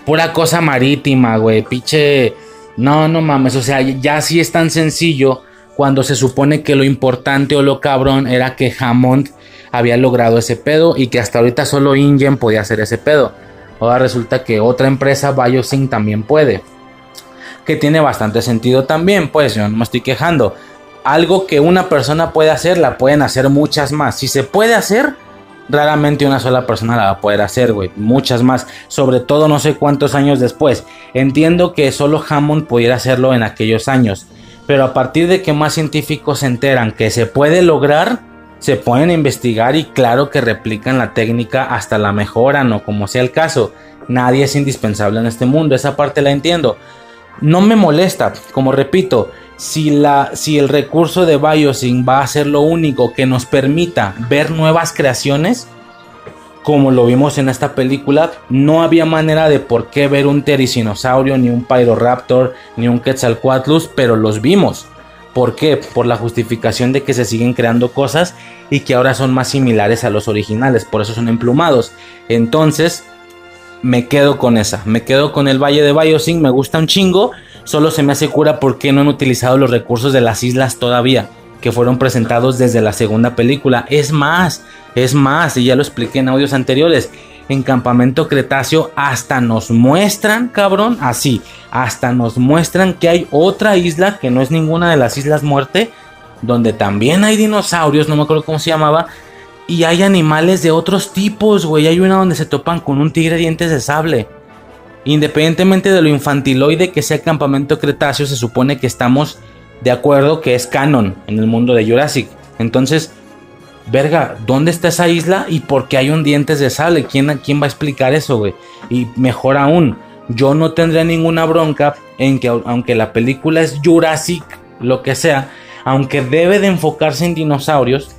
Pura cosa marítima, güey. Piche. No, no mames. O sea, ya sí es tan sencillo cuando se supone que lo importante o lo cabrón era que Hammond había logrado ese pedo y que hasta ahorita solo InGen podía hacer ese pedo. Ahora resulta que otra empresa, Biosync, también puede. Que tiene bastante sentido también, pues yo no me estoy quejando algo que una persona puede hacer, la pueden hacer muchas más. Si se puede hacer, raramente una sola persona la va a poder hacer, güey. Muchas más. Sobre todo no sé cuántos años después. Entiendo que solo Hammond pudiera hacerlo en aquellos años. Pero a partir de que más científicos se enteran que se puede lograr, se pueden investigar y claro que replican la técnica hasta la mejoran o como sea el caso. Nadie es indispensable en este mundo, esa parte la entiendo. No me molesta, como repito, si, la, si el recurso de Biosync va a ser lo único que nos permita ver nuevas creaciones, como lo vimos en esta película, no había manera de por qué ver un tericinosaurio, ni un Pyroraptor, ni un Quetzalcoatlus, pero los vimos. ¿Por qué? Por la justificación de que se siguen creando cosas y que ahora son más similares a los originales, por eso son emplumados. Entonces, me quedo con esa, me quedo con el Valle de Biosyn, me gusta un chingo, solo se me hace cura porque no han utilizado los recursos de las islas todavía, que fueron presentados desde la segunda película. Es más, es más, y ya lo expliqué en audios anteriores, en Campamento Cretáceo hasta nos muestran, cabrón, así, hasta nos muestran que hay otra isla que no es ninguna de las Islas Muerte, donde también hay dinosaurios, no me acuerdo cómo se llamaba, y hay animales de otros tipos, güey. Hay una donde se topan con un tigre dientes de sable. Independientemente de lo infantiloide que sea campamento Cretáceo, se supone que estamos de acuerdo que es canon en el mundo de Jurassic. Entonces, verga, ¿dónde está esa isla y por qué hay un dientes de sable? ¿Quién, quién va a explicar eso, güey? Y mejor aún, yo no tendré ninguna bronca en que aunque la película es Jurassic, lo que sea, aunque debe de enfocarse en dinosaurios,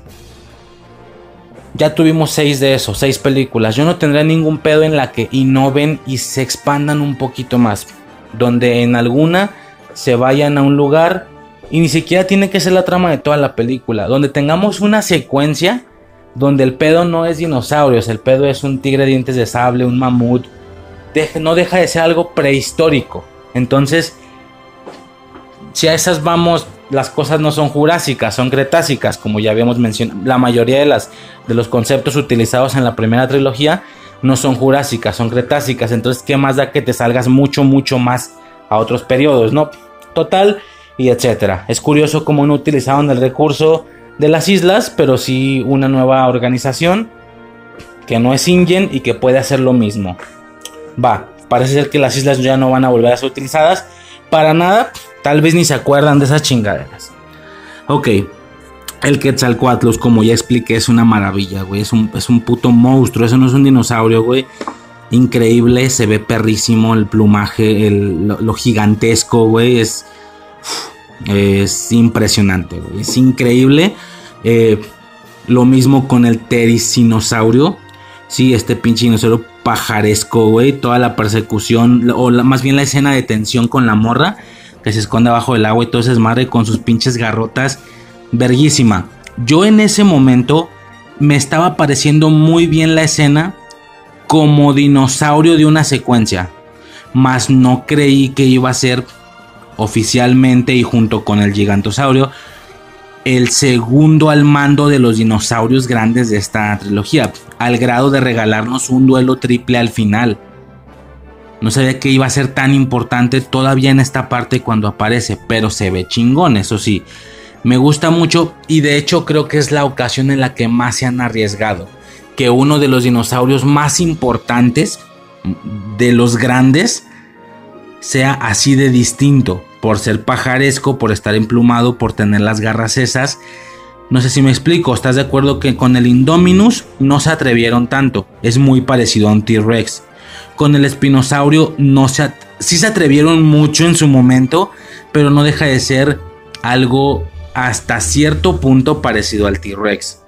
ya tuvimos seis de esos, seis películas. Yo no tendré ningún pedo en la que innoven y se expandan un poquito más. Donde en alguna se vayan a un lugar y ni siquiera tiene que ser la trama de toda la película. Donde tengamos una secuencia donde el pedo no es dinosaurios, el pedo es un tigre de dientes de sable, un mamut. no deja de ser algo prehistórico. Entonces, si a esas vamos, las cosas no son jurásicas, son cretácicas, como ya habíamos mencionado. La mayoría de, las, de los conceptos utilizados en la primera trilogía no son jurásicas, son cretácicas. Entonces, ¿qué más da que te salgas mucho, mucho más a otros periodos, no? Total, y etcétera. Es curioso cómo no utilizaron el recurso de las islas, pero sí una nueva organización que no es Ingen y que puede hacer lo mismo. Va, parece ser que las islas ya no van a volver a ser utilizadas para nada Tal vez ni se acuerdan de esas chingaderas. Ok. El Quetzalcoatlus, como ya expliqué, es una maravilla, güey. Es un, es un puto monstruo. Eso no es un dinosaurio, güey. Increíble, se ve perrísimo el plumaje, lo, gigantesco, güey. Es, es impresionante, güey. Es increíble. Eh, lo mismo con el tericinosaurio. Sí, este pinche dinosaurio pajaresco, güey. Toda la persecución, o más bien la escena de tensión con la morra que se esconde abajo del agua y todo ese madre con sus pinches garrotas. Verguísima. Yo en ese momento me estaba pareciendo muy bien la escena como dinosaurio de una secuencia. Mas no creí que iba a ser oficialmente y junto con el gigantosaurio el segundo al mando de los dinosaurios grandes de esta trilogía, al grado de regalarnos un duelo triple al final. No sabía que iba a ser tan importante todavía en esta parte cuando aparece, pero se ve chingón, eso sí. Me gusta mucho y de hecho creo que es la ocasión en la que más se han arriesgado. Que uno de los dinosaurios más importantes, de los grandes, sea así de distinto. Por ser pajaresco, por estar emplumado, por tener las garras esas. No sé si me explico, ¿estás de acuerdo que con el Indominus no se atrevieron tanto? Es muy parecido a un T-Rex con el espinosaurio no se sí se atrevieron mucho en su momento, pero no deja de ser algo hasta cierto punto parecido al T-Rex.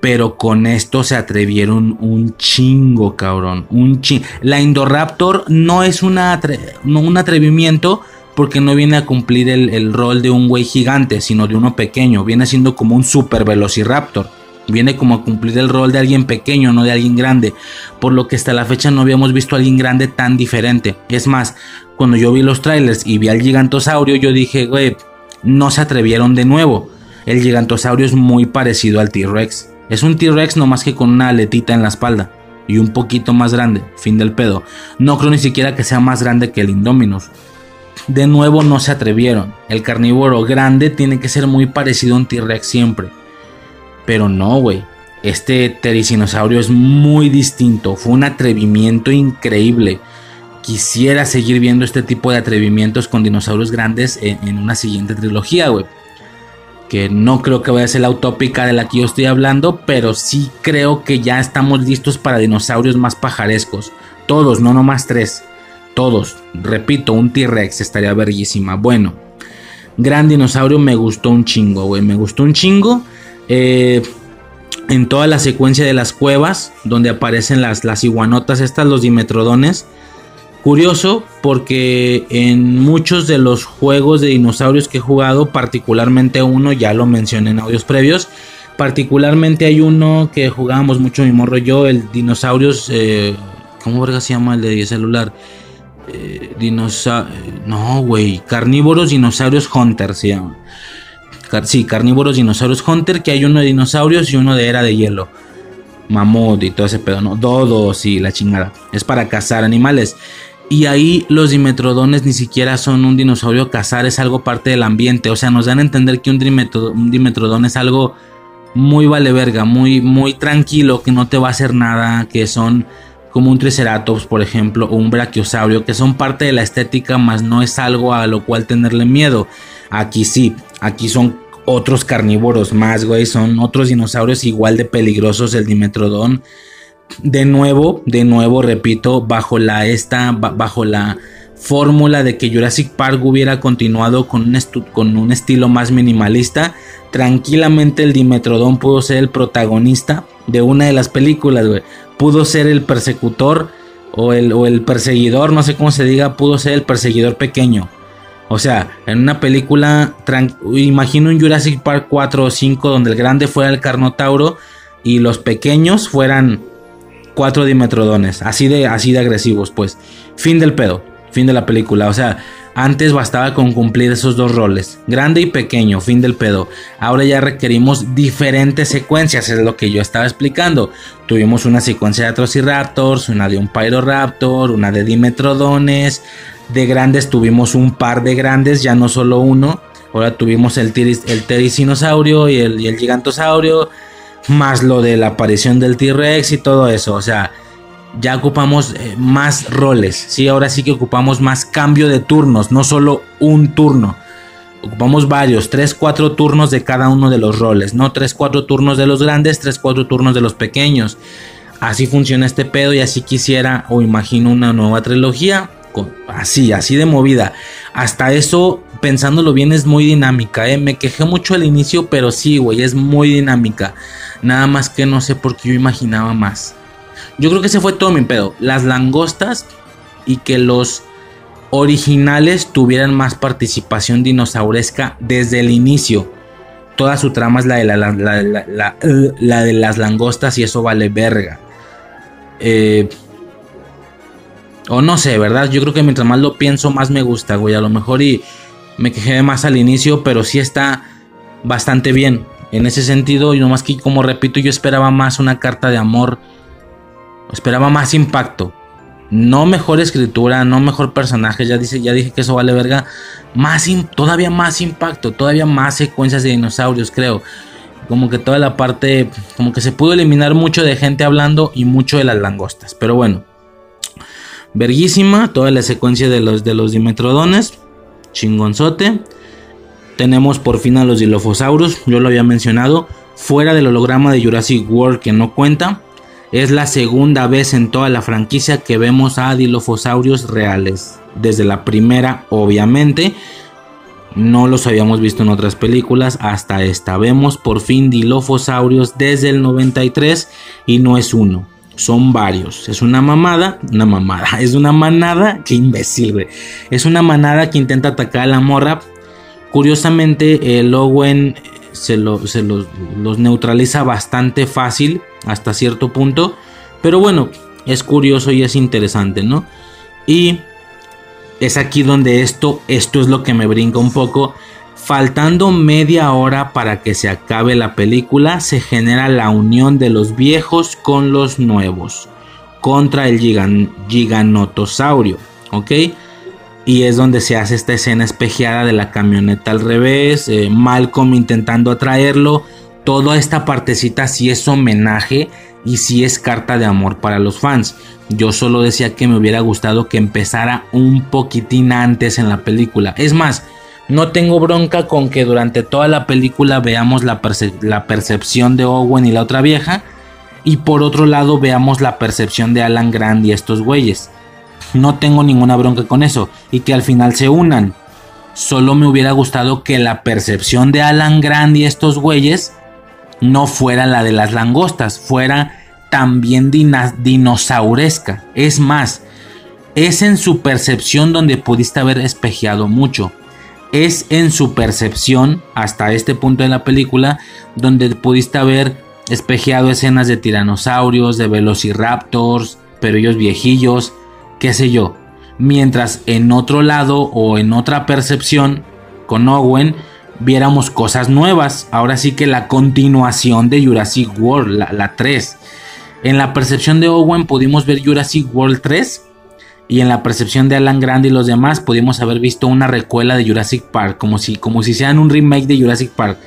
Pero con esto se atrevieron un chingo, cabrón. Un chingo. La Indoraptor no es una un atrevimiento porque no viene a cumplir el, el rol de un güey gigante, sino de uno pequeño. Viene siendo como un super velociraptor. Viene como a cumplir el rol de alguien pequeño, no de alguien grande. Por lo que hasta la fecha no habíamos visto a alguien grande tan diferente. Es más, cuando yo vi los trailers y vi al gigantosaurio, yo dije, güey, no se atrevieron de nuevo. El gigantosaurio es muy parecido al T-Rex. Es un T-Rex más que con una aletita en la espalda. Y un poquito más grande. Fin del pedo. No creo ni siquiera que sea más grande que el Indominus. De nuevo no se atrevieron. El carnívoro grande tiene que ser muy parecido a un T-Rex siempre. Pero no, güey. Este tericinosaurio es muy distinto. Fue un atrevimiento increíble. Quisiera seguir viendo este tipo de atrevimientos con dinosaurios grandes en, una siguiente trilogía, güey. Que no creo que vaya a ser la utópica de la que yo estoy hablando, pero sí creo que ya estamos listos para dinosaurios más pajarescos. Todos, no nomás tres. Todos. Repito, un T-Rex estaría verguísima. Bueno, gran dinosaurio me gustó un chingo, güey. Me gustó un chingo. Eh, en toda la secuencia de las cuevas, donde aparecen las, las iguanotas, estas, los dimetrodones. Curioso porque en muchos de los juegos de dinosaurios que he jugado, particularmente uno, ya lo mencioné en audios previos, particularmente hay uno que jugábamos mucho mi morro y yo, el dinosaurios, eh, ¿cómo verga se llama el de celular? Eh, no, güey, carnívoros dinosaurios Hunter se llama sí, carnívoros dinosaurios Hunter, que hay uno de dinosaurios y uno de era de hielo. Mamut y todo ese pedo, ¿no? Dodos y la chingada. Es para cazar animales. Y ahí los dimetrodones ni siquiera son un dinosaurio cazar, es algo parte del ambiente. O sea, nos dan a entender que un, dimetrodón es algo muy vale verga, muy, muy tranquilo, que no te va a hacer nada, que son como un triceratops, por ejemplo, o un brachiosaurio, que son parte de la estética, más no es algo a lo cual tenerle miedo. Aquí sí, aquí son otros carnívoros más, güey, son otros dinosaurios igual de peligrosos, el Dimetrodon. De nuevo, de nuevo, repito, bajo la esta, bajo la fórmula de que Jurassic Park hubiera continuado con un, con un estilo más minimalista, tranquilamente el Dimetrodon pudo ser el protagonista de una de las películas, güey. Pudo ser el persecutor o el, o el perseguidor, no sé cómo se diga, pudo ser el perseguidor pequeño. O sea, en una película, imagino un Jurassic Park 4 o 5 donde el grande fuera el Carnotauro y los pequeños fueran cuatro dimetrodones, así de, así de agresivos, pues. Fin del pedo, fin de la película. O sea, antes bastaba con cumplir esos dos roles, grande y pequeño, fin del pedo. Ahora ya requerimos diferentes secuencias, es lo que yo estaba explicando. Tuvimos una secuencia de Atrociraptors, una de un Pyroraptor, una de Dimetrodones, de grandes tuvimos un par de grandes, ya no solo uno. Ahora tuvimos el, el tericinosaurio y el, y el gigantosaurio, más lo de la aparición del T-Rex y todo eso. O sea, ya ocupamos eh, más roles. Sí, ahora sí que ocupamos más cambio de turnos, no solo un turno. Ocupamos varios, 3, 4 turnos de cada uno de los roles. No 3, 4 turnos de los grandes, 3, 4 turnos de los pequeños. Así funciona este pedo y así quisiera o imagino una nueva trilogía así, así de movida. Hasta eso, pensándolo bien, es muy dinámica, ¿eh? Me quejé mucho al inicio, pero sí, güey, es muy dinámica. Nada más que no sé por qué yo imaginaba más. Yo creo que ese fue todo mi pedo. Las langostas y que los originales tuvieran más participación dinosauresca desde el inicio. Toda su trama es la de, la, la de las langostas y eso vale verga. Eh, o no sé, ¿verdad? Yo creo que mientras más lo pienso, más me gusta, güey. A lo mejor y me quejé más al inicio, pero sí está bastante bien. En ese sentido, y nomás que como repito, yo esperaba más una carta de amor. Esperaba más impacto. No mejor escritura, no mejor personaje. Ya, dice, ya dije que eso vale verga. Más todavía más impacto, todavía más secuencias de dinosaurios, creo. Como que toda la parte, como que se pudo eliminar mucho de gente hablando y mucho de las langostas. Pero bueno, Verguísima, toda la secuencia de los, de los dimetrodones. Chingonzote. Tenemos por fin a los Dilophosaurus, yo lo había mencionado. Fuera del holograma de Jurassic World que no cuenta. Es la segunda vez en toda la franquicia que vemos a Dilophosaurios reales. Desde la primera, obviamente. No los habíamos visto en otras películas hasta esta. Vemos por fin Dilophosaurios desde el 93 y no es uno son varios. Es una mamada, una mamada. (laughs) Es una manada, qué imbécil, güey. Es una manada que intenta atacar a la morra. Curiosamente, el Owen se, se los, los neutraliza bastante fácil hasta cierto punto. Pero bueno, es curioso y es interesante, ¿no? Y es aquí donde esto, esto es lo que me brinca un poco. Faltando media hora para que se acabe la película, se genera la unión de los viejos con los nuevos contra el giganotosaurio, ¿ok? Y es donde se hace esta escena espejeada de la camioneta al revés, eh, Malcolm intentando atraerlo. Toda esta partecita sí es homenaje y sí es carta de amor para los fans. Yo solo decía que me hubiera gustado que empezara un poquitín antes en la película. Es más, no tengo bronca con que durante toda la película veamos la, percepción de Owen y la otra vieja. Y por otro lado veamos la percepción de Alan Grant y estos güeyes. No tengo ninguna bronca con eso. Y que al final se unan. Solo me hubiera gustado que la percepción de Alan Grant y estos güeyes no fuera la de las langostas, fuera también dinosauresca. Es más, es en su percepción donde pudiste haber espejeado mucho. Es en su percepción, hasta este punto de la película, donde pudiste haber espejeado escenas de tiranosaurios, de velociraptors, pero ellos viejillos, qué sé yo. Mientras en otro lado o en otra percepción, con Owen, viéramos cosas nuevas. Ahora sí que la continuación de Jurassic World, la, la 3. En la percepción de Owen pudimos ver Jurassic World 3 y en la percepción de Alan Grande y los demás pudimos haber visto una recuela de Jurassic Park, como si, como si sean un remake de Jurassic Park.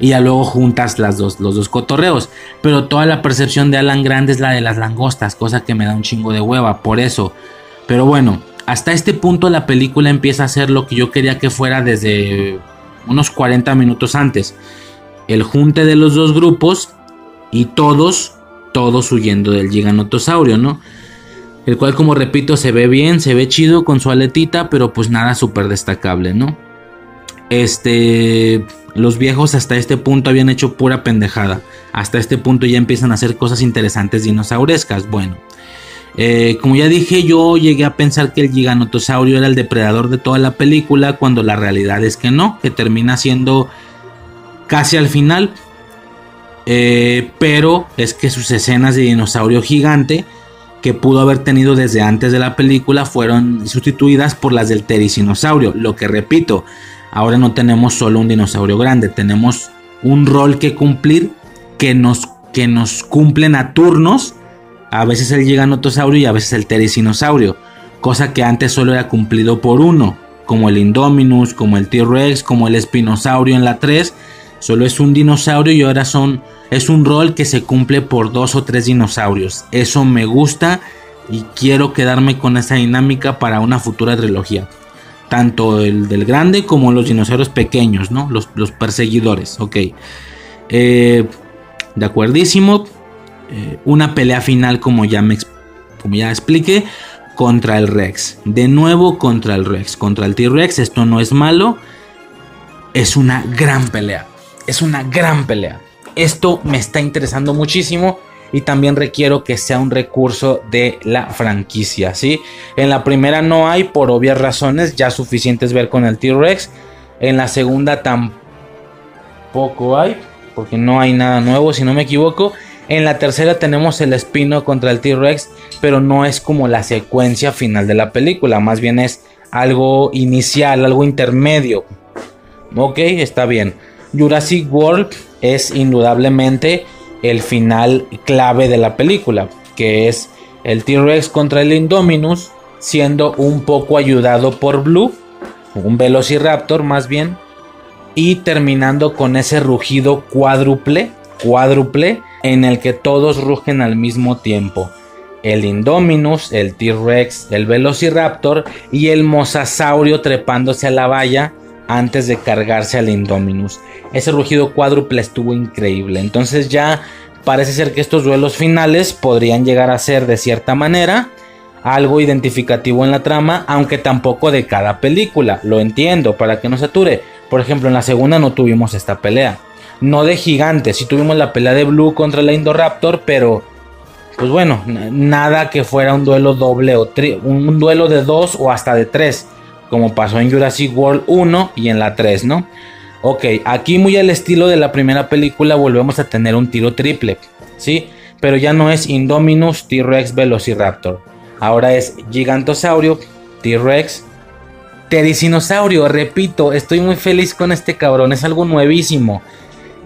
Y ya luego juntas las dos, los dos cotorreos. Pero toda la percepción de Alan Grande es la de las langostas, cosa que me da un chingo de hueva, por eso. Pero bueno, hasta este punto la película empieza a ser lo que yo quería que fuera desde unos 40 minutos antes. El junte de los dos grupos y todos, todos huyendo del giganotosaurio, ¿no? El cual, como repito, se ve bien, se ve chido con su aletita, pero pues nada súper destacable, ¿no? Este, los viejos hasta este punto habían hecho pura pendejada. Hasta este punto ya empiezan a hacer cosas interesantes dinosaurescas. Bueno, eh, como ya dije, yo llegué a pensar que el giganotosaurio era el depredador de toda la película, cuando la realidad es que no, que termina siendo casi al final. Eh, pero es que sus escenas de dinosaurio gigante que pudo haber tenido desde antes de la película fueron sustituidas por las del tericinosaurio. Lo que repito, ahora no tenemos solo un dinosaurio grande, tenemos un rol que cumplir que nos, que nos cumplen a turnos. A veces el giganotosaurio y a veces el tericinosaurio. Cosa que antes solo era cumplido por uno. Como el Indominus, como el T-Rex, como el Espinosaurio en la 3. Solo es un dinosaurio y ahora son es un rol que se cumple por dos o tres dinosaurios. Eso me gusta y quiero quedarme con esa dinámica para una futura trilogía. Tanto el del grande como los dinosaurios pequeños, ¿no? Los, perseguidores, ok. Eh, de acuerdísimo. Eh, una pelea final como ya, me, como ya expliqué. Contra el Rex. De nuevo contra el Rex. Contra el T-Rex. Esto no es malo. Es una gran pelea. Es una gran pelea. Esto me está interesando muchísimo y también requiero que sea un recurso de la franquicia, ¿sí? En la primera no hay por obvias razones, ya suficientes ver con el T-Rex. En la segunda tampoco hay, porque no hay nada nuevo, si no me equivoco. En la tercera tenemos el espino contra el T-Rex, pero no es como la secuencia final de la película, más bien es algo inicial, algo intermedio. Ok, está bien. Jurassic World es indudablemente el final clave de la película, que es el T-Rex contra el Indominus, siendo un poco ayudado por Blue, un Velociraptor más bien, y terminando con ese rugido cuádruple, cuádruple, en el que todos rugen al mismo tiempo. El Indominus, el T-Rex, el Velociraptor y el Mosasaurio trepándose a la valla antes de cargarse al Indominus. Ese rugido cuádruple estuvo increíble. Entonces ya parece ser que estos duelos finales podrían llegar a ser de cierta manera algo identificativo en la trama, aunque tampoco de cada película. Lo entiendo, para que no se ature. Por ejemplo, en la segunda no tuvimos esta pelea. No de gigantes, sí tuvimos la pelea de Blue contra la Indoraptor, pero pues bueno, nada que fuera un duelo doble o un duelo de dos o hasta de tres como pasó en Jurassic World 1 y en la 3, ¿no? Ok, aquí muy al estilo de la primera película volvemos a tener un tiro triple, ¿sí? Pero ya no es Indominus, T-Rex, Velociraptor. Ahora es Gigantosaurio, T-Rex, Tericinosaurio. Repito, estoy muy feliz con este cabrón, es algo nuevísimo.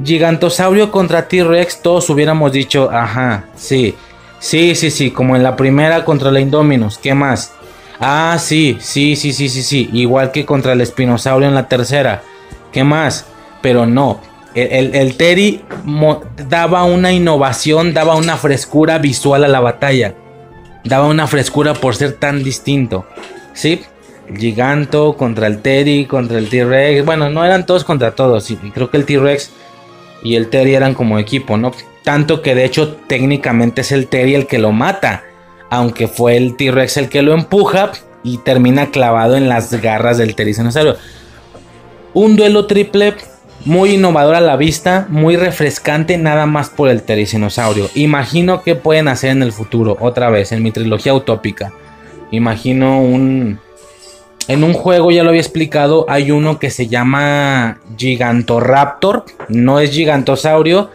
Gigantosaurio contra T-Rex, todos hubiéramos dicho, ajá, sí, sí, sí, sí, como en la primera contra la Indominus, ¿qué más? Ah, sí, sí, sí, sí, sí, sí. Igual que contra el espinosaurio en la tercera. ¿Qué más? Pero no. El, el, Terry daba una innovación, daba una frescura visual a la batalla. Daba una frescura por ser tan distinto. ¿Sí? El Giganto contra el Terry, contra el T-Rex. Bueno, no eran todos contra todos. Y creo que el T-Rex y el Terry eran como equipo, ¿no? Tanto que de hecho técnicamente es el Terry el que lo mata aunque fue el T-Rex el que lo empuja y termina clavado en las garras del Terizanosaurio. Un duelo triple Muy innovadora a la vista, muy refrescante nada más por el tericinosaurio. Imagino que pueden hacer en el futuro, otra vez, en mi trilogía utópica. Imagino un... En un juego, ya lo había explicado, hay uno que se llama Gigantoraptor. No es gigantosaurio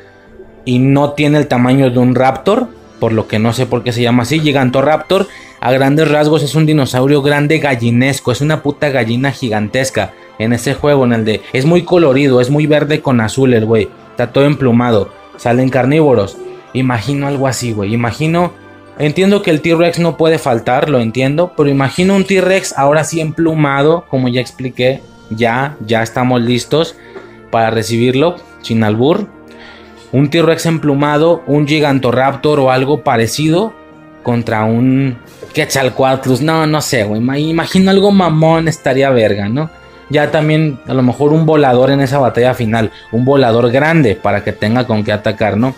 y no tiene el tamaño de un raptor, por lo que no sé por qué se llama así. Gigantoraptor, a grandes rasgos, es un dinosaurio grande gallinesco, es una puta gallina gigantesca en ese juego, en el de... Es muy colorido, es muy verde con azul el güey. Está todo emplumado. Salen carnívoros. Imagino algo así, güey. Imagino... Entiendo que el T-Rex no puede faltar, lo entiendo. Pero imagino un T-Rex ahora sí emplumado, como ya expliqué. Ya, ya estamos listos para recibirlo. Sin albur. Un T-Rex emplumado, un Gigantoraptor o algo parecido. Contra un Quetzalcoatlus. No, no sé, güey. Imagino algo mamón estaría verga, ¿no? ya también a lo mejor un volador en esa batalla final, un volador grande para que tenga con qué atacar, ¿no?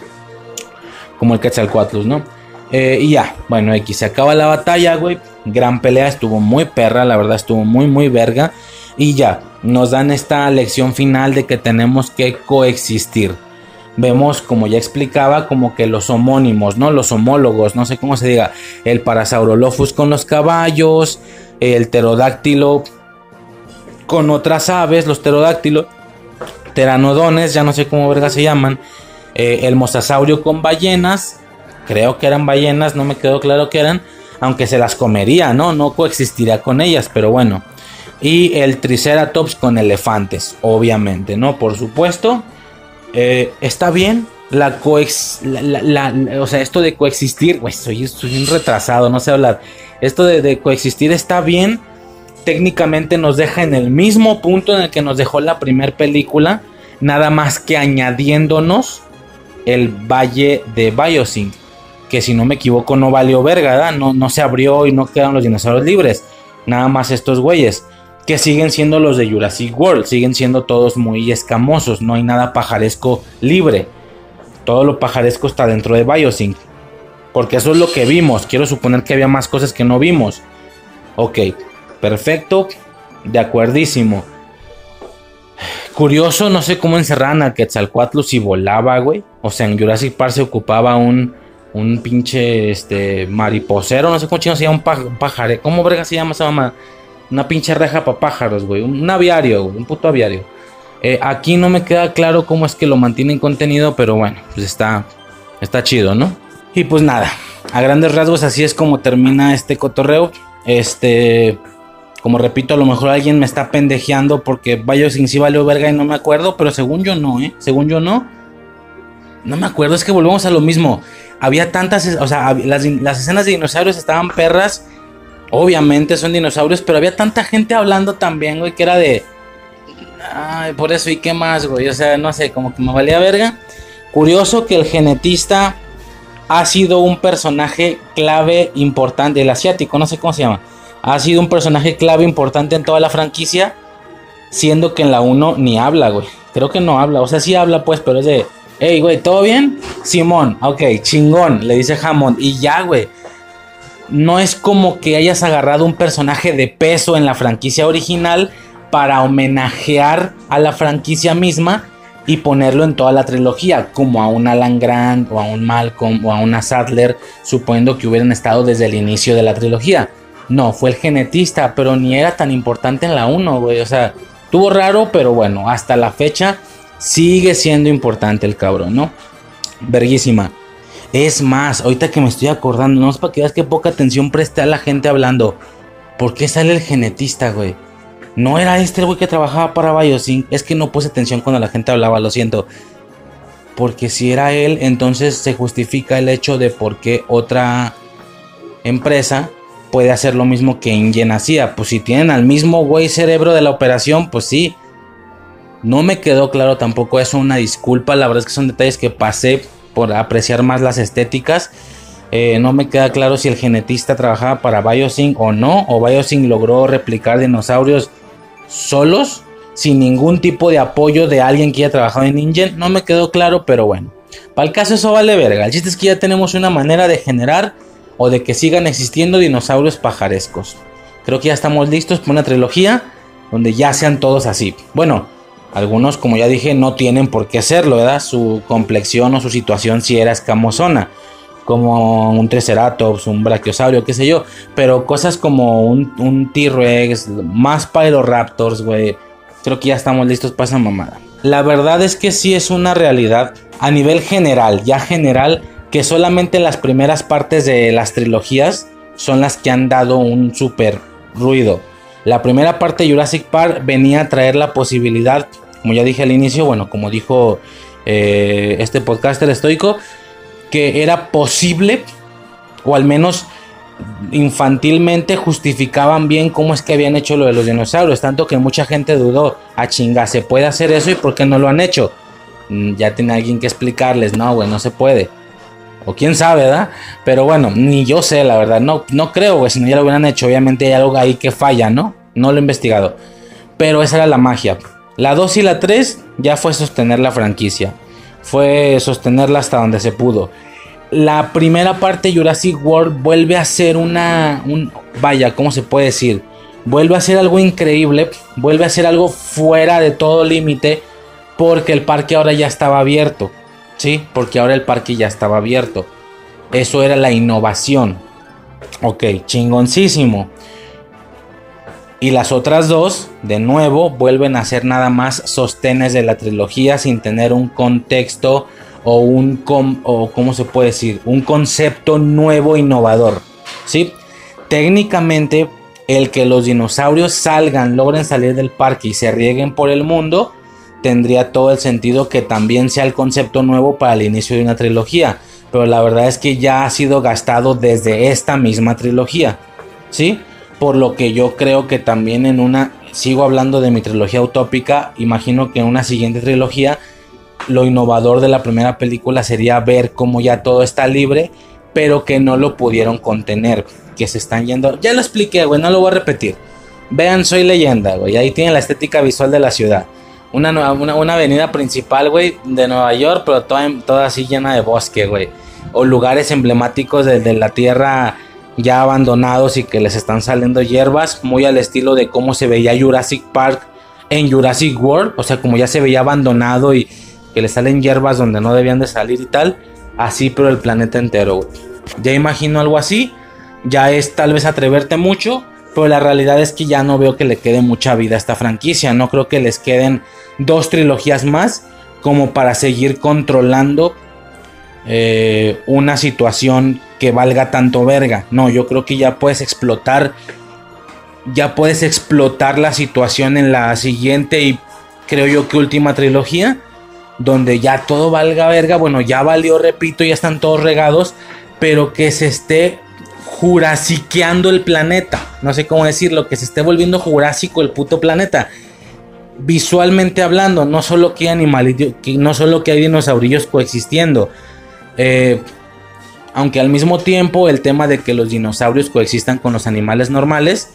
Como el Quetzalcoatlus, ¿no? Eh, y ya, bueno, X, se acaba la batalla, güey. Gran pelea, estuvo muy perra, la verdad estuvo muy, muy verga. Y ya, nos dan esta lección final de que tenemos que coexistir. Vemos, como ya explicaba, como que los homónimos, ¿no? Los homólogos, no sé cómo se diga. El Parasaurolophus con los caballos, el pterodáctilo con otras aves, los pterodáctilos, teranodones, ya no sé cómo verga se llaman, eh, el mosasaurio con ballenas, creo que eran ballenas, no me quedó claro que eran, aunque se las comería, ¿no? No coexistiría con ellas, pero bueno. Y el triceratops con elefantes, obviamente, ¿no? Por supuesto, eh, está bien. La coex. o sea, esto de coexistir, güey, soy, un retrasado, no sé hablar. Esto de, coexistir está bien técnicamente nos deja en el mismo punto en el que nos dejó la primera película, nada más que añadiéndonos el valle de Biosync, que si no me equivoco no valió verga, No, no se abrió y no quedaron los dinosaurios libres, nada más estos güeyes, que siguen siendo los de Jurassic World, siguen siendo todos muy escamosos, no hay nada pajaresco libre, todo lo pajaresco está dentro de Biosync, porque eso es lo que vimos, quiero suponer que había más cosas que no vimos. Ok, Perfecto, de acuerdísimo. Curioso, no sé cómo encerraban a Quetzalcoatl si volaba, güey. O sea, en Jurassic Park se ocupaba un, un pinche este, mariposero, no sé cómo chino se llama, un pájaro. ¿Cómo verga se llama esa mamá? Una pinche reja para pájaros, güey. Un, aviario, un puto aviario. Eh, aquí no me queda claro cómo es que lo mantienen contenido, pero bueno, pues está, está chido, ¿no? Y pues nada, a grandes rasgos así es como termina este cotorreo. Este, como repito, a lo mejor alguien me está pendejeando porque sin sí valió verga y no me acuerdo, pero según yo no, ¿eh? Según yo no. No me acuerdo, es que volvemos a lo mismo. Había tantas, o sea, las, escenas de dinosaurios estaban perras. Obviamente son dinosaurios, pero había tanta gente hablando también, güey, que era de... Ay, por eso, ¿y qué más, güey? O sea, no sé, como que me valía verga. Curioso que el genetista ha sido un personaje clave importante, el asiático, no sé cómo se llama ha sido un personaje clave importante en toda la franquicia, siendo que en la 1 ni habla, güey. Creo que no habla, o sea, sí habla pues, pero es de, hey, güey, ¿todo bien? Simón, ok, chingón, le dice Hammond, y ya, güey. No es como que hayas agarrado un personaje de peso en la franquicia original para homenajear a la franquicia misma y ponerlo en toda la trilogía, como a un Alan Grant o a un Malcolm o a una Sadler, suponiendo que hubieran estado desde el inicio de la trilogía. No, fue el genetista, pero ni era tan importante en la 1, güey. O sea, tuvo raro, pero bueno, hasta la fecha sigue siendo importante el cabrón, ¿no? Verguísima. Es más, ahorita que me estoy acordando, no es para que veas que poca atención preste a la gente hablando. ¿Por qué sale el genetista, güey? No era este el güey que trabajaba para Biosync. Es que no puse atención cuando la gente hablaba, lo siento. Porque si era él, entonces se justifica el hecho de por qué otra empresa puede hacer lo mismo que Ingen hacía. Pues si tienen al mismo güey cerebro de la operación, pues sí. No me quedó claro tampoco eso, una disculpa. La verdad es que son detalles que pasé por apreciar más las estéticas. Eh, no me queda claro si el genetista trabajaba para Biosync o no. O Biosync logró replicar dinosaurios solos. Sin ningún tipo de apoyo de alguien que haya trabajado en Ingen. No me quedó claro, pero bueno. Para el caso eso vale verga. El chiste es que ya tenemos una manera de generar o de que sigan existiendo dinosaurios pajarescos. Creo que ya estamos listos para una trilogía donde ya sean todos así. Bueno, Algunos, como ya dije, no tienen por qué hacerlo, ¿verdad? Su complexión o su situación si era escamosona. Como un Triceratops, un Brachiosaurio, qué sé yo. Pero cosas como un, un T-Rex, más Pyroraptors, güey. Creo que ya estamos listos para esa mamada. La verdad es que sí es una realidad a nivel general, ya general, que solamente las primeras partes de las trilogías son las que han dado un super ruido. La primera parte de Jurassic Park venía a traer la posibilidad, como ya dije al inicio, bueno, como dijo eh, este podcaster estoico, que era posible, o al menos infantilmente justificaban bien cómo es que habían hecho lo de los dinosaurios, tanto que mucha gente dudó, a ah, chinga, ¿se puede hacer eso y por qué no lo han hecho? Mm, ya tiene alguien que explicarles, no, güey, no se puede. O quién sabe, ¿verdad? Pero bueno, ni yo sé, la verdad. No, no creo, güey, si no ya lo hubieran hecho. Obviamente hay algo ahí que falla, ¿no? No lo he investigado. Pero esa era la magia. La 2 y la 3 ya fue sostener la franquicia. Fue sostenerla hasta donde se pudo la primera parte de Jurassic World vuelve a ser una, un, vaya, ¿cómo se puede decir? Vuelve a ser algo increíble, vuelve a ser algo fuera de todo límite, porque el parque ahora ya estaba abierto, ¿sí? Porque ahora el parque ya estaba abierto. Eso era la innovación. Ok, chingoncísimo. Y las otras dos, de nuevo, vuelven a ser nada más sostenes de la trilogía sin tener un contexto o un cómo se puede decir, un concepto nuevo innovador, ¿sí? Técnicamente el que los dinosaurios salgan, logren salir del parque y se rieguen por el mundo, tendría todo el sentido que también sea el concepto nuevo para el inicio de una trilogía, pero la verdad es que ya ha sido gastado desde esta misma trilogía, ¿sí? Por lo que yo creo que también en una sigo hablando de mi trilogía utópica, imagino que en una siguiente trilogía lo innovador de la primera película sería ver cómo ya todo está libre, pero que no lo pudieron contener, que se están yendo. Ya lo expliqué, güey, no lo voy a repetir. Vean, soy leyenda, güey. Ahí tienen la estética visual de la ciudad. Una, una, una avenida principal, güey, de Nueva York, pero toda, toda así llena de bosque, güey. O lugares emblemáticos de, de la tierra ya abandonados y que les están saliendo hierbas, muy al estilo de cómo se veía Jurassic Park en Jurassic World, o sea, como ya se veía abandonado y, que le salen hierbas donde no debían de salir y tal. Así, pero el planeta entero. Ya imagino algo así. Ya es tal vez atreverte mucho. Pero la realidad es que ya no veo que le quede mucha vida a esta franquicia. No creo que les queden dos trilogías más como para seguir controlando eh, una situación que valga tanto verga. No, yo creo que ya puedes explotar. Ya puedes explotar la situación en la siguiente y creo yo que última trilogía donde ya todo valga verga, bueno, ya valió, repito, ya están todos regados, pero que se esté jurasiqueando el planeta, no sé cómo decirlo, que se esté volviendo jurásico el puto planeta. Visualmente hablando, no solo que hay animales, no solo que hay dinosaurios coexistiendo, eh, aunque al mismo tiempo el tema de que los dinosaurios coexistan con los animales normales,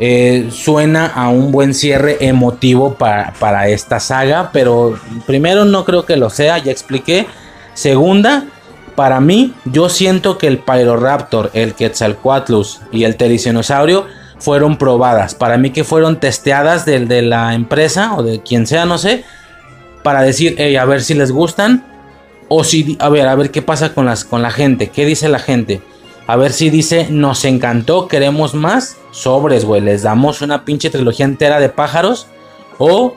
eh, suena a un buen cierre emotivo para, esta saga, pero primero no creo que lo sea, ya expliqué. Segunda, para mí, yo siento que el Pyroraptor, el Quetzalcoatlus y el Tericenosaurio fueron probadas. Para mí que fueron testeadas de, de la empresa o de quien sea, no sé, para decir, a ver si les gustan. O si, a ver, a ver qué pasa con, las, con la gente, qué dice la gente. A ver si dice, nos encantó, queremos más. Sobres, güey, les damos una pinche trilogía entera de pájaros. O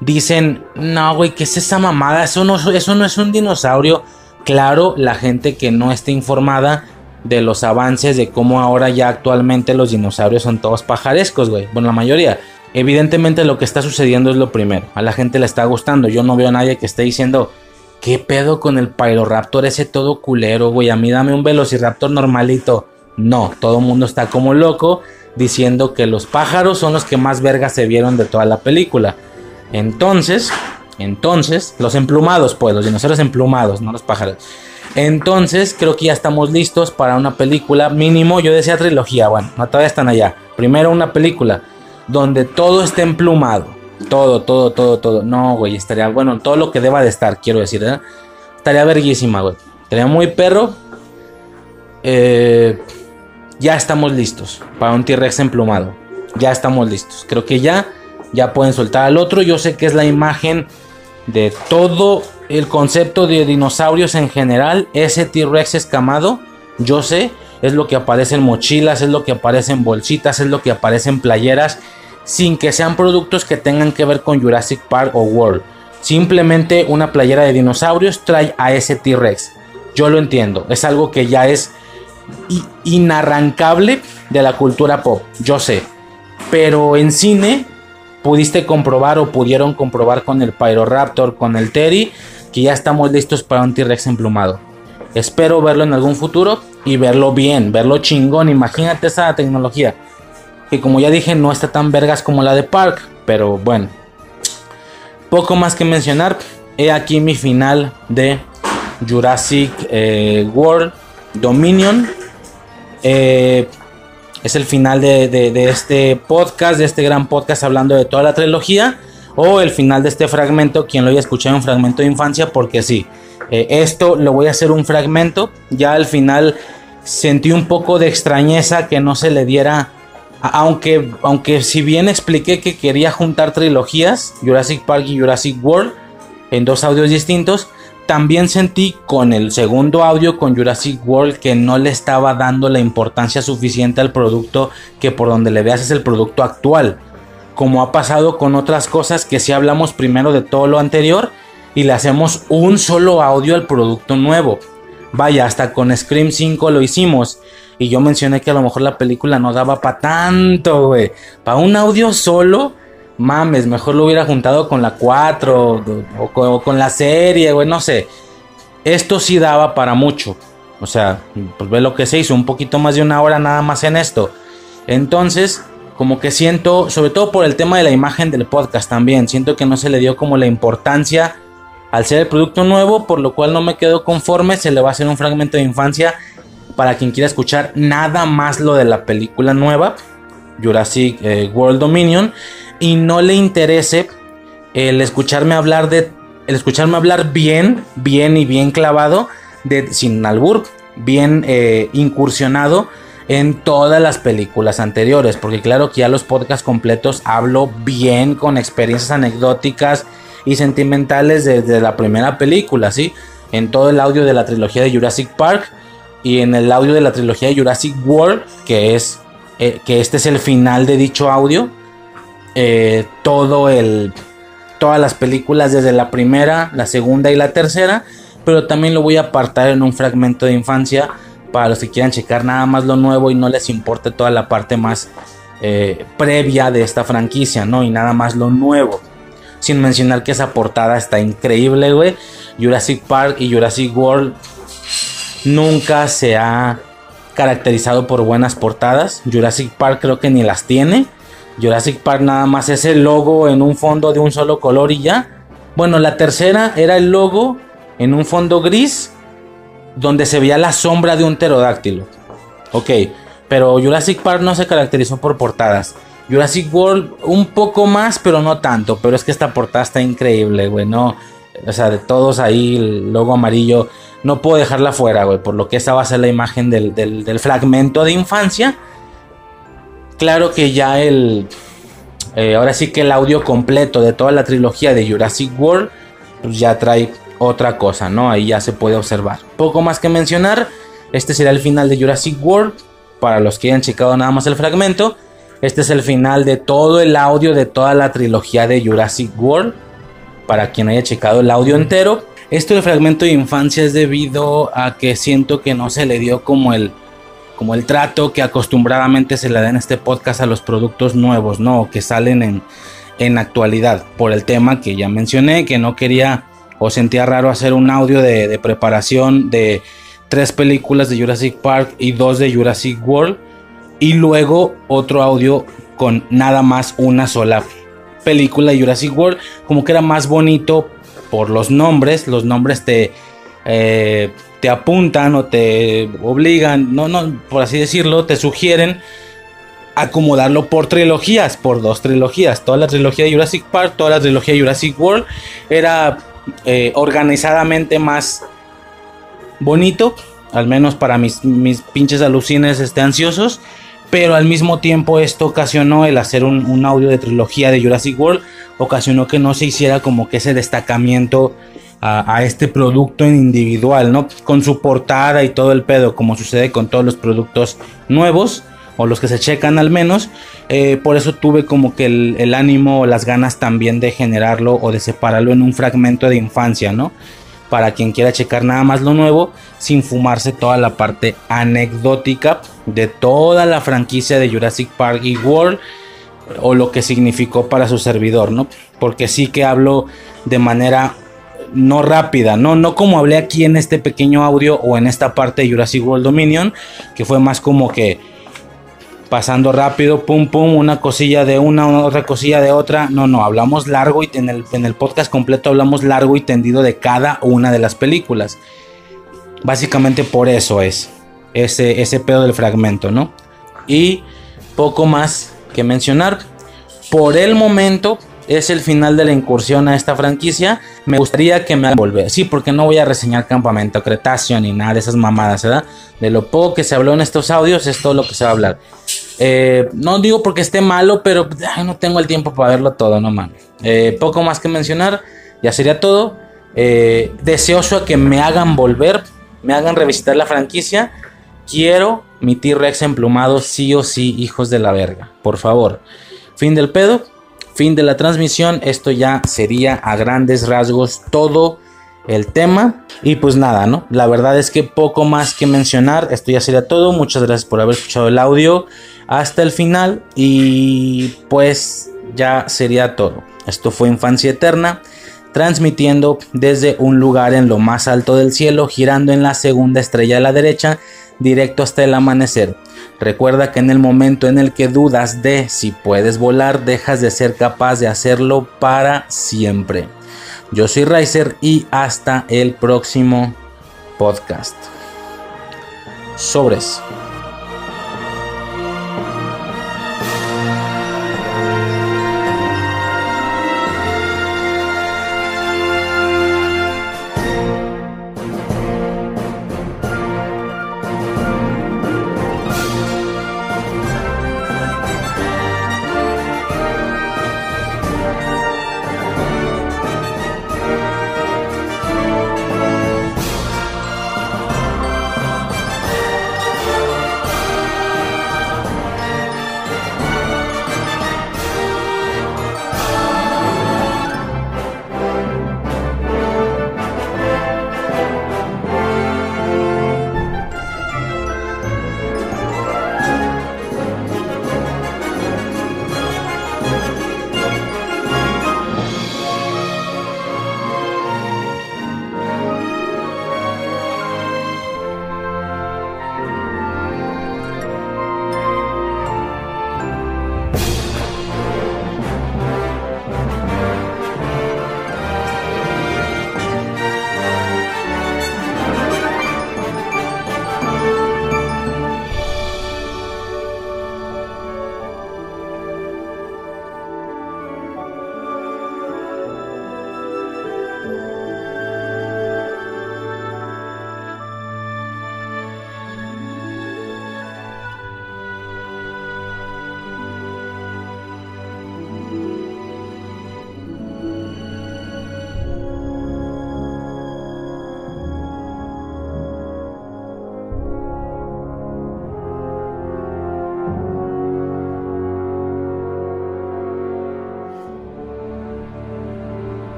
dicen, no, güey, ¿qué es esa mamada? Eso no, eso no es un dinosaurio. Claro, la gente que no esté informada de los avances de cómo ahora ya actualmente los dinosaurios son todos pajarescos, güey. Bueno, la mayoría. Evidentemente lo que está sucediendo es lo primero. A la gente le está gustando. Yo no veo a nadie que esté diciendo, ¿Qué pedo con el Pyroraptor ese todo culero, güey? A mí dame un Velociraptor normalito. No, todo el mundo está como loco diciendo que los pájaros son los que más vergas se vieron de toda la película. Entonces, entonces, los emplumados, pues, los dinosaurios emplumados, no los pájaros. Entonces, creo que ya estamos listos para una película mínimo. Yo decía trilogía, bueno, no todavía están allá. Primero una película donde todo esté emplumado todo, todo, todo, todo. No, güey, estaría bueno. Todo lo que deba de estar, quiero decir, ¿eh? Estaría verguísima, güey. Estaría muy perro. Eh, ya estamos listos para un T-Rex emplumado. Ya estamos listos. Creo que ya ya pueden soltar al otro. Yo sé que es la imagen de todo el concepto de dinosaurios en general. Ese T-Rex escamado, yo sé, es lo que aparece en mochilas, es lo que aparece en bolsitas, es lo que aparece en playeras, sin que sean productos que tengan que ver con Jurassic Park o World. Simplemente una playera de dinosaurios trae a ese T-Rex. Yo lo entiendo, es algo que ya es inarrancable de la cultura pop, yo sé. Pero en cine pudiste comprobar o pudieron comprobar con el Pyroraptor, con el Teddy, que ya estamos listos para un T-Rex emplumado. Espero verlo en algún futuro y verlo bien, verlo chingón. Imagínate esa tecnología. Que como ya dije, no está tan vergas como la de Park. Pero bueno. Poco más que mencionar. He aquí mi final de Jurassic eh, World Dominion. Eh, es el final de, este podcast, de este gran podcast hablando de toda la trilogía. O el final de este fragmento, quien lo haya escuchado en fragmento de infancia, porque sí. Eh, esto lo voy a hacer un fragmento. Ya al final sentí un poco de extrañeza que no se le diera. Aunque, aunque si bien expliqué que quería juntar trilogías, Jurassic Park y Jurassic World, en dos audios distintos, también sentí con el segundo audio con Jurassic World que no le estaba dando la importancia suficiente al producto que por donde le veas es el producto actual. Como ha pasado con otras cosas que si hablamos primero de todo lo anterior y le hacemos un solo audio al producto nuevo. Vaya, hasta con Scream 5 lo hicimos. Y yo mencioné que a lo mejor la película no daba para tanto, güey. Para un audio solo mames, mejor lo hubiera juntado con la 4 o, con la serie, güey, no sé. Esto sí daba para mucho. O sea, pues ve lo que se hizo, un poquito más de una hora nada más en esto. Entonces, como que siento, sobre todo por el tema de la imagen del podcast también, siento que no se le dio como la importancia al ser el producto nuevo, por lo cual no me quedo conforme, se le va a hacer un fragmento de infancia para quien quiera escuchar nada más lo de la película nueva, Jurassic eh, World Dominion y no le interese el escucharme hablar de el escucharme hablar bien, bien y bien clavado de sin bien eh, incursionado en todas las películas anteriores, porque claro que ya los podcasts completos hablo bien con experiencias anecdóticas y sentimentales desde la primera película, ¿sí? En todo el audio de la trilogía de Jurassic Park y en el audio de la trilogía de Jurassic World, que es eh, que este es el final de dicho audio, eh, todo el, todas las películas desde la primera, la segunda y la tercera, pero también lo voy a apartar en un fragmento de infancia para los que quieran checar nada más lo nuevo y no les importe toda la parte más eh, previa de esta franquicia, ¿no? Y nada más lo nuevo. Sin mencionar que esa portada está increíble, güey. Jurassic Park y Jurassic World nunca se ha caracterizado por buenas portadas. Jurassic Park creo que ni las tiene. Jurassic Park nada más es el logo en un fondo de un solo color y ya. Bueno, la tercera era el logo en un fondo gris donde se veía la sombra de un pterodáctilo. Ok, pero Jurassic Park no se caracterizó por portadas. Jurassic World un poco más, pero no tanto. Pero es que esta portada está increíble, güey. No, o sea, de todos ahí, el logo amarillo. No puedo dejarla fuera, güey. Por lo que esa va a ser la imagen del, del fragmento de infancia Claro que ya el. Eh, ahora sí que el audio completo de toda la trilogía de Jurassic World. Pues ya trae otra cosa, ¿no? Ahí ya se puede observar. Poco más que mencionar. Este será el final de Jurassic World. Para los que hayan checado nada más el fragmento. Este es el final de todo el audio de toda la trilogía de Jurassic World. Para quien haya checado el audio entero. Esto del fragmento de infancia es debido a que siento que no se le dio como el como el trato que acostumbradamente se le da en este podcast a los productos nuevos, ¿no? Que salen en, en actualidad, por el tema que ya mencioné, que no quería o sentía raro hacer un audio de, preparación de tres películas de Jurassic Park y dos de Jurassic World, y luego otro audio con nada más una sola película de Jurassic World, como que era más bonito por los nombres, los nombres te... Eh, te apuntan o te obligan, no, no, por así decirlo, te sugieren acomodarlo por trilogías, por dos trilogías. Toda la trilogía de Jurassic Park, toda la trilogía de Jurassic World era eh, organizadamente más bonito, al menos para mis, mis pinches alucines este, ansiosos. Pero al mismo tiempo esto ocasionó el hacer un, audio de trilogía de Jurassic World, ocasionó que no se hiciera como que ese destacamiento a, este producto individual, ¿no? Con su portada y todo el pedo, como sucede con todos los productos nuevos, o los que se checan al menos. Eh, por eso tuve como que el, el, ánimo o las ganas también de generarlo o de separarlo en un fragmento de infancia, ¿no? Para quien quiera checar nada más lo nuevo, sin fumarse toda la parte anecdótica de toda la franquicia de Jurassic Park y World o lo que significó para su servidor, ¿no? Porque sí que hablo de manera no rápida, no, no como hablé aquí en este pequeño audio o en esta parte de Jurassic World Dominion, que fue más como que pasando rápido, pum pum, una cosilla de una, otra cosilla de otra. No, no, hablamos largo y en el, en el podcast completo hablamos largo y tendido de cada una de las películas. Básicamente por eso es ese, ese pedo del fragmento, ¿no? Y poco más que mencionar. Por el momento es el final de la incursión a esta franquicia. Me gustaría que me volver. Sí, porque no voy a reseñar Campamento Cretáceo ni nada de esas mamadas, ¿verdad? De lo poco que se habló en estos audios es todo lo que se va a hablar. Eh, no digo porque esté malo, pero no tengo el tiempo para verlo todo, no mames. Eh, poco más que mencionar, ya sería todo. Eh, deseoso a que me hagan volver, me hagan revisitar la franquicia. Quiero mi T-Rex emplumado, sí o sí, hijos de la verga. Por favor. Fin del pedo, fin de la transmisión. Esto ya sería a grandes rasgos todo el tema. Y pues nada, ¿no? La verdad es que poco más que mencionar. Esto ya sería todo. Muchas gracias por haber escuchado el audio hasta el final. Y pues ya sería todo. Esto fue Infancia Eterna. Transmitiendo desde un lugar en lo más alto del cielo, girando en la segunda estrella a la derecha, directo hasta el amanecer. Recuerda que en el momento en el que dudas de si puedes volar, dejas de ser capaz de hacerlo para siempre. Yo soy Riser y hasta el próximo podcast. Sobres.